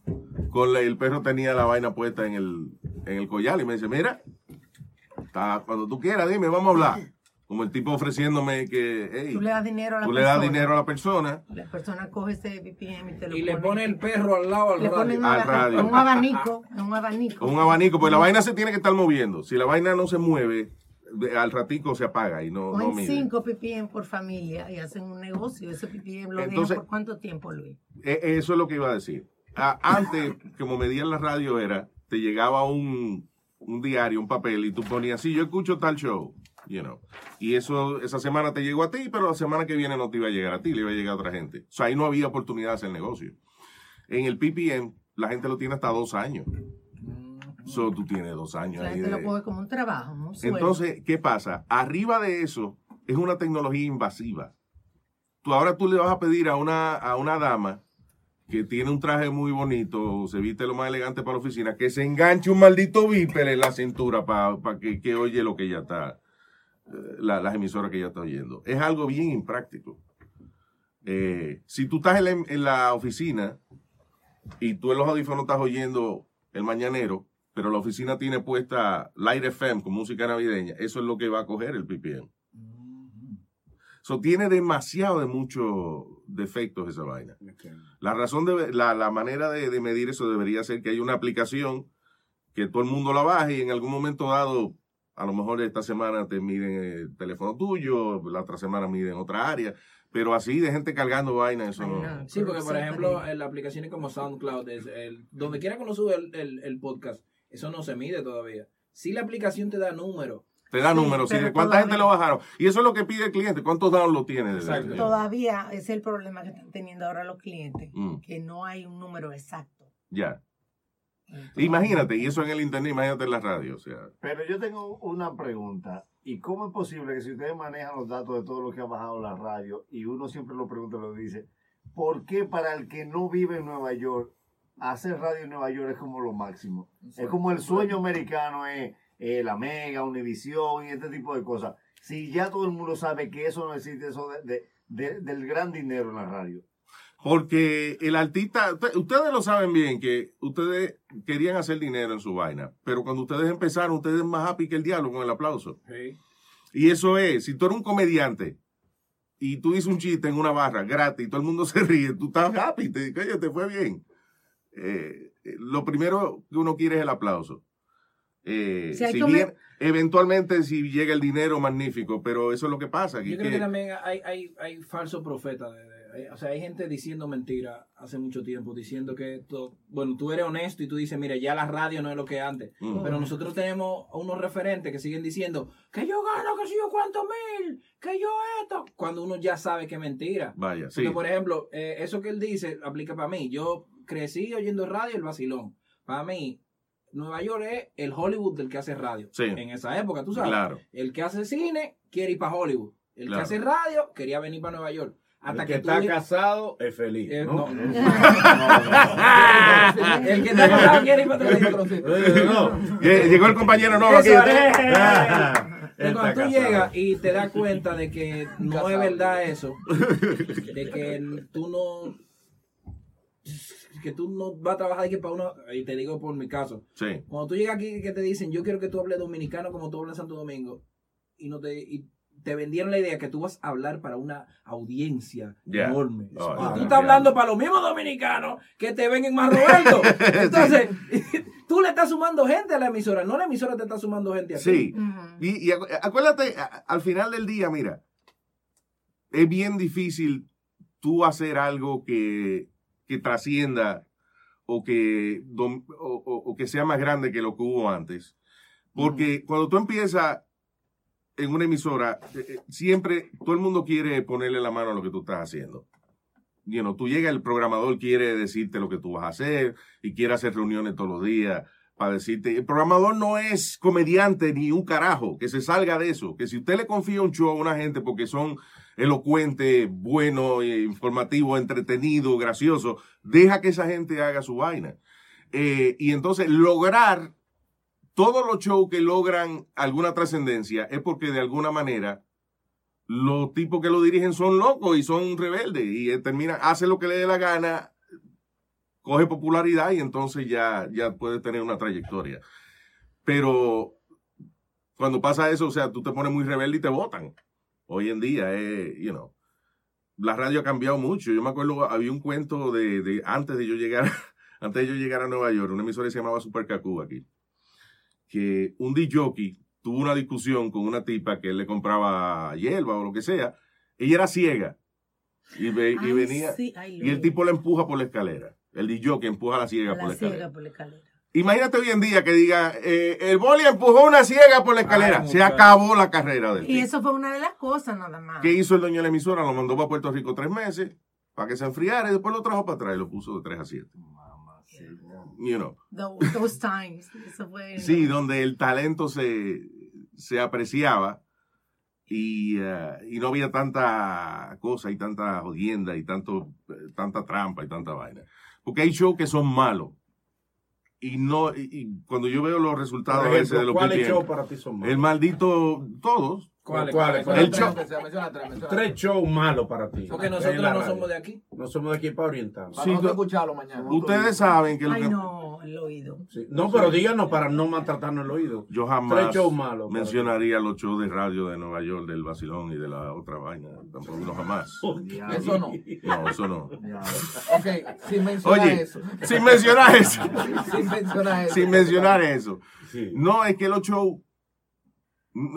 Speaker 2: con la- el perro tenía la vaina puesta en el, en el collar y me dice, mira, está- cuando tú quieras, dime, vamos a hablar. Como el tipo ofreciéndome que, hey,
Speaker 4: Tú le das dinero a la
Speaker 2: tú le
Speaker 4: persona.
Speaker 2: das dinero a la persona.
Speaker 4: La persona coge ese BPM y te lo
Speaker 16: Y le
Speaker 4: pone.
Speaker 16: el perro al lado al
Speaker 4: le
Speaker 16: radio.
Speaker 4: un,
Speaker 2: Al radio.
Speaker 4: un abanico, un abanico.
Speaker 2: Con un abanico, pues la vaina se tiene que estar moviendo. Si la vaina no se mueve, al ratico se apaga y no, no
Speaker 4: Cogen
Speaker 2: mide.
Speaker 4: 5 ppm por familia y hacen un negocio. Ese ppm lo
Speaker 2: Entonces-
Speaker 4: por cuánto tiempo, Luis.
Speaker 2: E- Eso es lo que iba a decir. Antes, como medían la radio, era, te llegaba un, un diario, un papel, y tú ponías, sí, yo escucho tal show, you know. Y eso, esa semana te llegó a ti, pero la semana que viene no te iba a llegar a ti, le iba a llegar a otra gente. O sea, ahí no había oportunidad de hacer negocio. En el PPM, la gente lo tiene hasta dos años. So, tú tienes dos años ahí de-
Speaker 4: lo coge como un trabajo, un.
Speaker 2: Entonces, ¿qué pasa? Arriba de eso es una tecnología invasiva. Tú ahora tú le vas a pedir a una, a una dama que tiene un traje muy bonito, se viste lo más elegante para la oficina, que se enganche un maldito viper en la cintura para que, que oye lo que ella está, eh, la- las emisoras que ella está oyendo. Es algo bien impráctico. Eh, si tú estás en la, en la oficina y tú en los audífonos estás oyendo el mañanero, pero la oficina tiene puesta Light FM con música navideña, eso es lo que va a coger el PPM. So, tiene demasiado de muchos defectos esa vaina. La razón de la, la manera de, de medir eso debería ser que hay una aplicación que todo el mundo la baje y en algún momento dado, a lo mejor esta semana te miden el teléfono tuyo, la otra semana miden otra área, pero así de gente cargando vaina, eso no.
Speaker 16: Sí, porque por ejemplo, en las aplicaciones como SoundCloud, es el- donde quiera que uno sube el, el- el podcast, eso no se mide todavía. Si la aplicación te da número.
Speaker 2: Te da
Speaker 4: Sí,
Speaker 2: números, sí, de cuánta gente lo bajaron. Y eso es lo que pide el cliente, cuántos downloads tiene.
Speaker 4: Todavía es el problema que están teniendo ahora los clientes,
Speaker 2: Mm.
Speaker 4: que no hay un número exacto.
Speaker 2: Ya. Imagínate, y eso en el internet, imagínate en la radio, o sea.
Speaker 15: Pero yo tengo una pregunta. ¿Y cómo es posible que si ustedes manejan los datos de todo lo que ha bajado la radio y uno siempre lo pregunta y lo dice, ¿por qué para el que no vive en Nueva York, hacer radio en Nueva York es como lo máximo? Es como el sueño americano, es eh, la Mega, Univisión y este tipo de cosas. Si ya todo el mundo sabe que eso no existe, eso de, de- de- del gran dinero en la radio.
Speaker 2: Porque el artista, usted- ustedes lo saben bien, que ustedes querían hacer dinero en su vaina, pero cuando ustedes empezaron, ustedes más happy que el diablo con el aplauso. Y eso es, si tú eres un comediante y tú dices un chiste en una barra gratis y todo el mundo se ríe, tú estás happy, te, oye, te fue bien. Eh, eh, lo primero que uno quiere es el aplauso. Eh,
Speaker 16: Si hay
Speaker 2: si bien, eventualmente si llega el dinero, magnífico, pero eso es lo que pasa.
Speaker 16: Yo creo
Speaker 2: que-
Speaker 16: que también hay, hay, hay falsos profetas. de- de- hay- o sea, hay gente diciendo mentiras hace mucho tiempo, diciendo que esto, bueno, tú eres honesto y tú dices, mira, ya la radio no es lo que es antes. Pero nosotros tenemos unos referentes que siguen diciendo que yo gano, que si yo cuánto mil, que yo esto, cuando uno ya sabe que es mentira.
Speaker 2: Vaya, sí.
Speaker 16: Porque, por ejemplo, eh, eso que él dice aplica para mí. Yo crecí oyendo radio el vacilón. Para mí, Nueva York es el Hollywood del que hace radio.
Speaker 2: Sí.
Speaker 16: En esa época, tú sabes.
Speaker 2: Claro.
Speaker 16: El que hace cine quiere ir para Hollywood. El
Speaker 17: Claro.
Speaker 16: que hace radio quería venir para Nueva York. Hasta
Speaker 17: el
Speaker 16: que,
Speaker 17: está casado es feliz.
Speaker 16: Eh,
Speaker 17: ¿no?
Speaker 16: no. El que está casado quiere ir para otro.
Speaker 2: Lle- Eh, Llegó el compañero nuevo aquí.
Speaker 16: Y cuando tú llegas y te das cuenta de que no es verdad eso, de que tú no que tú no vas a trabajar aquí para uno, y te digo por mi caso,
Speaker 2: Sí.
Speaker 16: cuando tú llegas aquí que te dicen, yo quiero que tú hables dominicano como tú hablas en Santo Domingo, y no te y te vendieron la idea que tú vas a hablar para una audiencia enorme.
Speaker 2: Oh,
Speaker 16: y tú estás hablando para los mismos dominicanos que te ven en más Roberto. Entonces, tú le estás sumando gente a la emisora, no la emisora te está sumando gente a ti.
Speaker 2: Sí. Y, y acu- acuérdate, al final del día, mira, es bien difícil tú hacer algo que, que trascienda o que, dom- o, o- o que sea más grande que lo que hubo antes. Porque cuando tú empiezas en una emisora, eh, eh, siempre todo el mundo quiere ponerle la mano a lo que tú estás haciendo. You know, tú llegas, el programador quiere decirte lo que tú vas a hacer y quiere hacer reuniones todos los días para decirte. El programador no es comediante ni un carajo, que se salga de eso. Que si usted le confía un show a una gente porque son elocuentes, buenos, eh, informativos, entretenidos, graciosos, deja que esa gente haga su vaina. Eh, y entonces lograr todos los shows que logran alguna trascendencia es porque de alguna manera los tipos que lo dirigen son locos y son rebeldes y eh, termina, hace lo que le dé la gana, coge popularidad y entonces ya, ya puede tener una trayectoria. Pero cuando pasa eso, o sea, tú te pones muy rebelde y te votan. Hoy en día, you know, la radio ha cambiado mucho. Yo me acuerdo, había un cuento de, de antes de yo llegar, antes de yo llegar a Nueva York, una emisora que se llamaba Super Cacú aquí, que un DJ tuvo una discusión con una tipa que él le compraba hierba o lo que sea. Ella era ciega. Y, ve- y venía.
Speaker 4: sí,
Speaker 2: y el tipo la empuja por la escalera. El DJ empuja a la por
Speaker 4: ciega por la escalera.
Speaker 2: Imagínate hoy en día que diga, eh, el boli empujó una ciega por la escalera.
Speaker 4: Ay,
Speaker 2: Se acabó la carrera del
Speaker 4: Y eso fue una de las cosas nada más.
Speaker 2: ¿Qué hizo el dueño de la emisora? Lo mandó para Puerto Rico tres meses para que se enfriara y después lo trajo para atrás y lo puso de 3 a 7. You know.
Speaker 4: Tho- Those times. Eso fue.
Speaker 2: Sí, donde el talento se, se apreciaba y, eh, y no había tanta cosa y tanta jodienda y tanto, eh, tanta trampa y tanta vaina. Porque hay shows que son malos. Y no y, y cuando yo veo los resultados
Speaker 17: Por
Speaker 2: a veces
Speaker 17: ejemplo,
Speaker 2: de lo que
Speaker 17: ¿cuáles
Speaker 2: tienen,
Speaker 17: shows para ti son malos?
Speaker 2: El maldito, todos.
Speaker 16: ¿Cuáles?
Speaker 17: ¿Cuáles?
Speaker 16: ¿Cuáles?
Speaker 17: El show-
Speaker 16: tres, menciona
Speaker 17: Tres shows malos para ti.
Speaker 16: Porque nosotros no
Speaker 17: radio.
Speaker 16: somos de aquí.
Speaker 17: No somos de aquí para orientar.
Speaker 2: Sí, no-
Speaker 16: escucharlo mañana.
Speaker 2: Ustedes saben que lo
Speaker 4: Ay,
Speaker 2: que...
Speaker 4: no, el oído.
Speaker 17: No, pero díganos para no maltratarnos el oído.
Speaker 2: Yo jamás
Speaker 17: Tres shows malos. para
Speaker 2: mencionaría los shows de radio de Nueva York, del Vacilón y de la otra vaina. Tampoco, no jamás.
Speaker 18: Eso no.
Speaker 2: No, eso no.
Speaker 18: Ok, sin mencionar
Speaker 2: Oye,
Speaker 18: eso.
Speaker 2: sin mencionar eso.
Speaker 18: sin mencionar eso.
Speaker 2: Sin mencionar eso. No, es que los shows...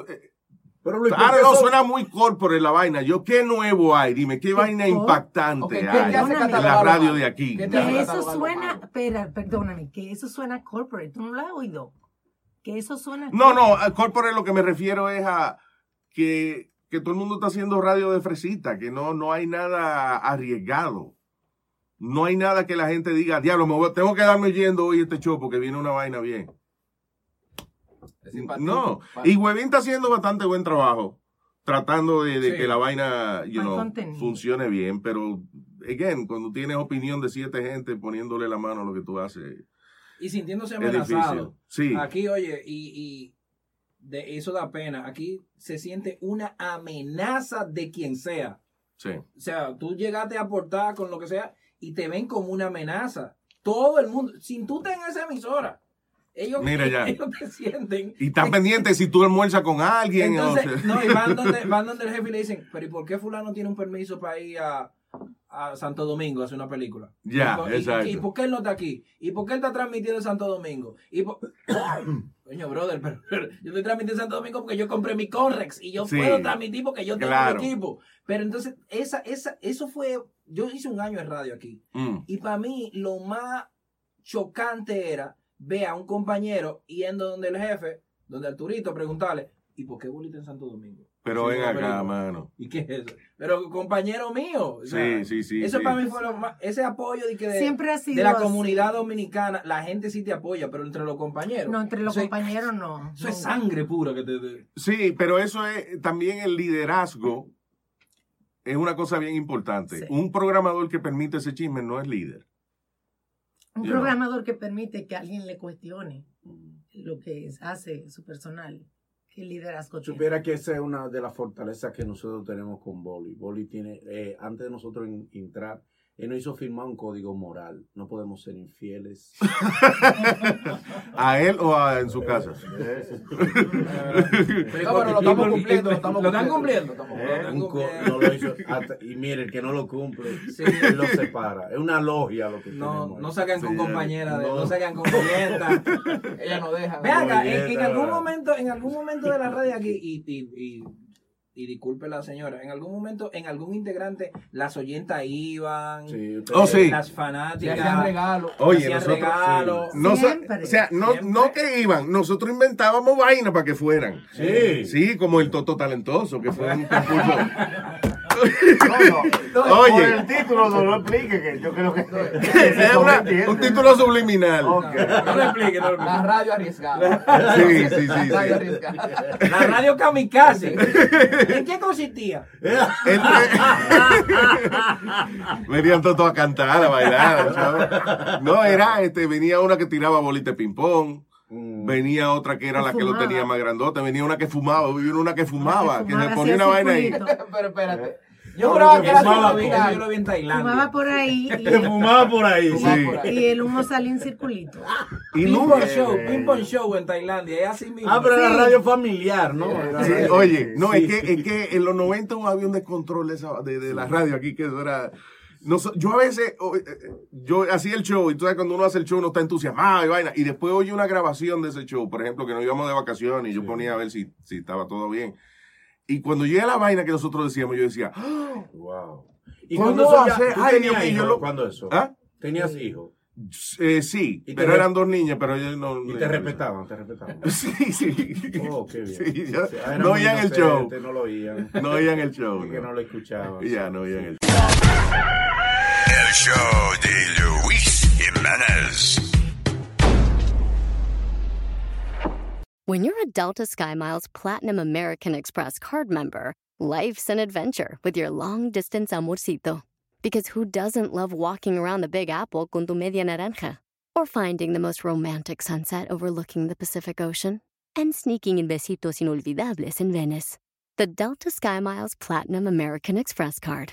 Speaker 2: eh,
Speaker 17: Pero ¿por qué
Speaker 2: no suena muy corporate la vaina. Yo, ¿qué nuevo hay? Dime, ¿qué vaina impactante
Speaker 4: Ok, ¿qué te
Speaker 2: hay en la
Speaker 4: lo
Speaker 2: radio de aquí?
Speaker 4: Que eso suena, espera, perdóname, que eso suena corporate. ¿Tú no lo has oído? Que eso suena.
Speaker 2: No, no, a corporate lo que me refiero es a que, que todo el mundo está haciendo radio de fresita, que no, no hay nada arriesgado. No hay nada que la gente diga, diablo, me voy- tengo que darme oyendo hoy este show porque viene una vaina bien. No, y Huevín está haciendo bastante buen trabajo tratando de, de
Speaker 16: Sí.
Speaker 2: que la vaina you know, funcione bien, pero, again, cuando tienes opinión de siete gente poniéndole la mano a lo que tú haces,
Speaker 16: Y sintiéndose amenazado.
Speaker 2: sí.
Speaker 16: Aquí, oye, y, y de eso da pena. Aquí se siente una amenaza de quien sea.
Speaker 2: Sí.
Speaker 16: O sea, tú llegaste a aportar con lo que sea y te ven como una amenaza. Todo el mundo, sin tú estar en esa emisora, ellos,
Speaker 2: Mira ya.
Speaker 16: ellos te sienten.
Speaker 2: Y están pendientes si tú almuerzas con alguien. o
Speaker 16: Entonces,
Speaker 2: sea.
Speaker 16: no, y van donde, van donde el jefe y le dicen, pero ¿y por qué fulano tiene un permiso para ir a, a Santo Domingo a hacer una película?
Speaker 2: Ya,
Speaker 16: y-
Speaker 2: exacto.
Speaker 16: ¿Y, por qué él no está aquí? ¿Y por qué él está transmitiendo en Santo Domingo? Y por- Coño, brother, pero, pero yo estoy transmitiendo en Santo Domingo porque yo compré mi Conrex y yo
Speaker 2: Sí.
Speaker 16: puedo transmitir porque yo tengo
Speaker 2: Claro.
Speaker 16: mi equipo. Pero entonces, esa, esa, eso fue, yo hice un año en radio aquí.
Speaker 2: Mm.
Speaker 16: Y para mí, lo más chocante era ver a un compañero yendo donde el jefe, donde Arturito, preguntarle, ¿y por qué bolita en Santo Domingo?
Speaker 2: Pero
Speaker 16: Sí,
Speaker 2: ven acá,
Speaker 16: película.
Speaker 2: mano.
Speaker 16: ¿Y qué es eso? Pero compañero mío. o sea,
Speaker 2: Sí, sí, sí,
Speaker 16: Eso
Speaker 2: sí.
Speaker 16: para mí fue lo más, ese apoyo de que de,
Speaker 4: Siempre ha sido
Speaker 16: de la
Speaker 4: así.
Speaker 16: comunidad dominicana, la gente sí te apoya, pero entre los compañeros.
Speaker 4: No, entre los
Speaker 16: es-
Speaker 4: compañeros no.
Speaker 16: Eso es sangre pura que te... te-
Speaker 2: Sí, pero eso es también el liderazgo. Es una cosa bien importante. Un programador que permite ese chisme no es líder.
Speaker 4: Un programador que permite que alguien le cuestione lo que es- hace su personal. ¿Qué liderazgo tiene?
Speaker 17: Supiera que esa es una de las fortalezas que nosotros tenemos con Boli. Boli tiene, eh, antes de nosotros en- entrar, él nos hizo firmar un código moral. No podemos ser infieles.
Speaker 2: ¿A él o a- en su casa?
Speaker 17: Pero
Speaker 18: bueno, lo estamos cumpliendo, lo estamos
Speaker 16: ¿Lo están
Speaker 18: cumpliendo.
Speaker 16: cumpliendo?
Speaker 17: Eh, no lo hizo hasta- y mire, el que no lo cumple, él lo separa. Es una logia lo que
Speaker 16: No,
Speaker 17: tenemos.
Speaker 16: no sacan con
Speaker 17: Sí,
Speaker 16: compañera, de, no.
Speaker 17: no.
Speaker 16: sacan con clienta.
Speaker 18: Ella no deja.
Speaker 16: Ve acá, en, en algún momento, en algún momento de la radio aquí, y, y, y, y disculpe la señora, en algún momento, en algún integrante, las oyentas iban,
Speaker 17: Sí,
Speaker 2: Oh, sí.
Speaker 16: las
Speaker 18: Le
Speaker 16: fanáticas,
Speaker 18: hacían regalo.
Speaker 2: Oye,
Speaker 16: hacían
Speaker 2: nosotros.
Speaker 16: regalos.
Speaker 2: No,
Speaker 4: Siempre.
Speaker 2: o sea, no,
Speaker 16: Siempre.
Speaker 2: no que iban, nosotros inventábamos vaina para que fueran.
Speaker 17: Sí.
Speaker 2: Sí, como el Toto Talentoso, que fue un concurso.
Speaker 15: No, no.
Speaker 2: Oye.
Speaker 15: Por el título no lo explique, que yo creo que.
Speaker 2: Es una- un título subliminal.
Speaker 15: Ok.
Speaker 16: No lo explique, no lo explique.
Speaker 18: La radio arriesgada.
Speaker 2: Sí, sí, sí,
Speaker 18: La radio
Speaker 2: sí.
Speaker 18: arriesgada.
Speaker 16: La radio kamikaze. ¿En qué consistía?
Speaker 2: El- Venían todos a cantar, a bailar, ¿sabes? No, era, este, venía una que tiraba bolita de ping-pong. Venía otra que era
Speaker 4: Que
Speaker 2: la que lo tenía más grandota. Venía una que fumaba. Venía una que fumaba. Que,
Speaker 4: fumaba,
Speaker 2: se ponía una vaina ahí.
Speaker 18: Pero espérate.
Speaker 16: Yo
Speaker 18: No,
Speaker 16: juraba que era
Speaker 18: fumaba,
Speaker 16: yo lo vi en Tailandia.
Speaker 4: Fumaba por ahí
Speaker 17: Que fumaba por ahí.
Speaker 18: Fumaba
Speaker 2: Sí.
Speaker 18: por ahí.
Speaker 4: y, el humo salía en circulito.
Speaker 2: Y
Speaker 16: Ping
Speaker 2: nunca.
Speaker 16: pong show, ping pong show en Tailandia, es así mismo.
Speaker 17: Ah, pero era
Speaker 4: Sí.
Speaker 17: radio familiar, ¿no? Era
Speaker 2: Sí, oye, no,
Speaker 17: Sí.
Speaker 2: es, que, es que en los 90 había un descontrol de, esa- de, de la radio aquí, que eso era... no yo a veces, eh, eh, yo hacía el show, y sabes, cuando uno hace el show uno está entusiasmado y vaina, y después oye una grabación de ese show, por ejemplo, que nos íbamos de vacaciones y yo ponía a ver si, si estaba todo bien. Y cuando llega la vaina que nosotros decíamos, yo decía, ¡Ah!
Speaker 17: Wow. ¿Y
Speaker 2: ¿Cómo
Speaker 17: cuando eso ya,
Speaker 2: Ay,
Speaker 17: tenías
Speaker 2: yo lo-
Speaker 17: ¿Cuándo eso?
Speaker 2: ¿Ah?
Speaker 17: ¿Tenías hijos?
Speaker 2: eh, sí, pero
Speaker 17: re-
Speaker 2: eran dos niñas, pero ellos no...
Speaker 17: Y te respetaban, te respetaban.
Speaker 2: Sí, sí.
Speaker 17: Oh, qué bien.
Speaker 2: Sí, ya-
Speaker 17: O sea, eran
Speaker 2: no oían el show.
Speaker 17: No lo oían.
Speaker 2: No oían el show.
Speaker 17: Que no lo escuchaban.
Speaker 2: Ya, no oían el
Speaker 19: El show de Luis Jiménez.
Speaker 20: When you're a Delta SkyMiles Platinum American Express card member, life's an adventure with your long distance amorcito. Because who doesn't love walking around the Big Apple con tu media naranja? Or finding the most romantic sunset overlooking the Pacific Ocean? And sneaking in besitos inolvidables in Venice. The Delta SkyMiles Platinum American Express card.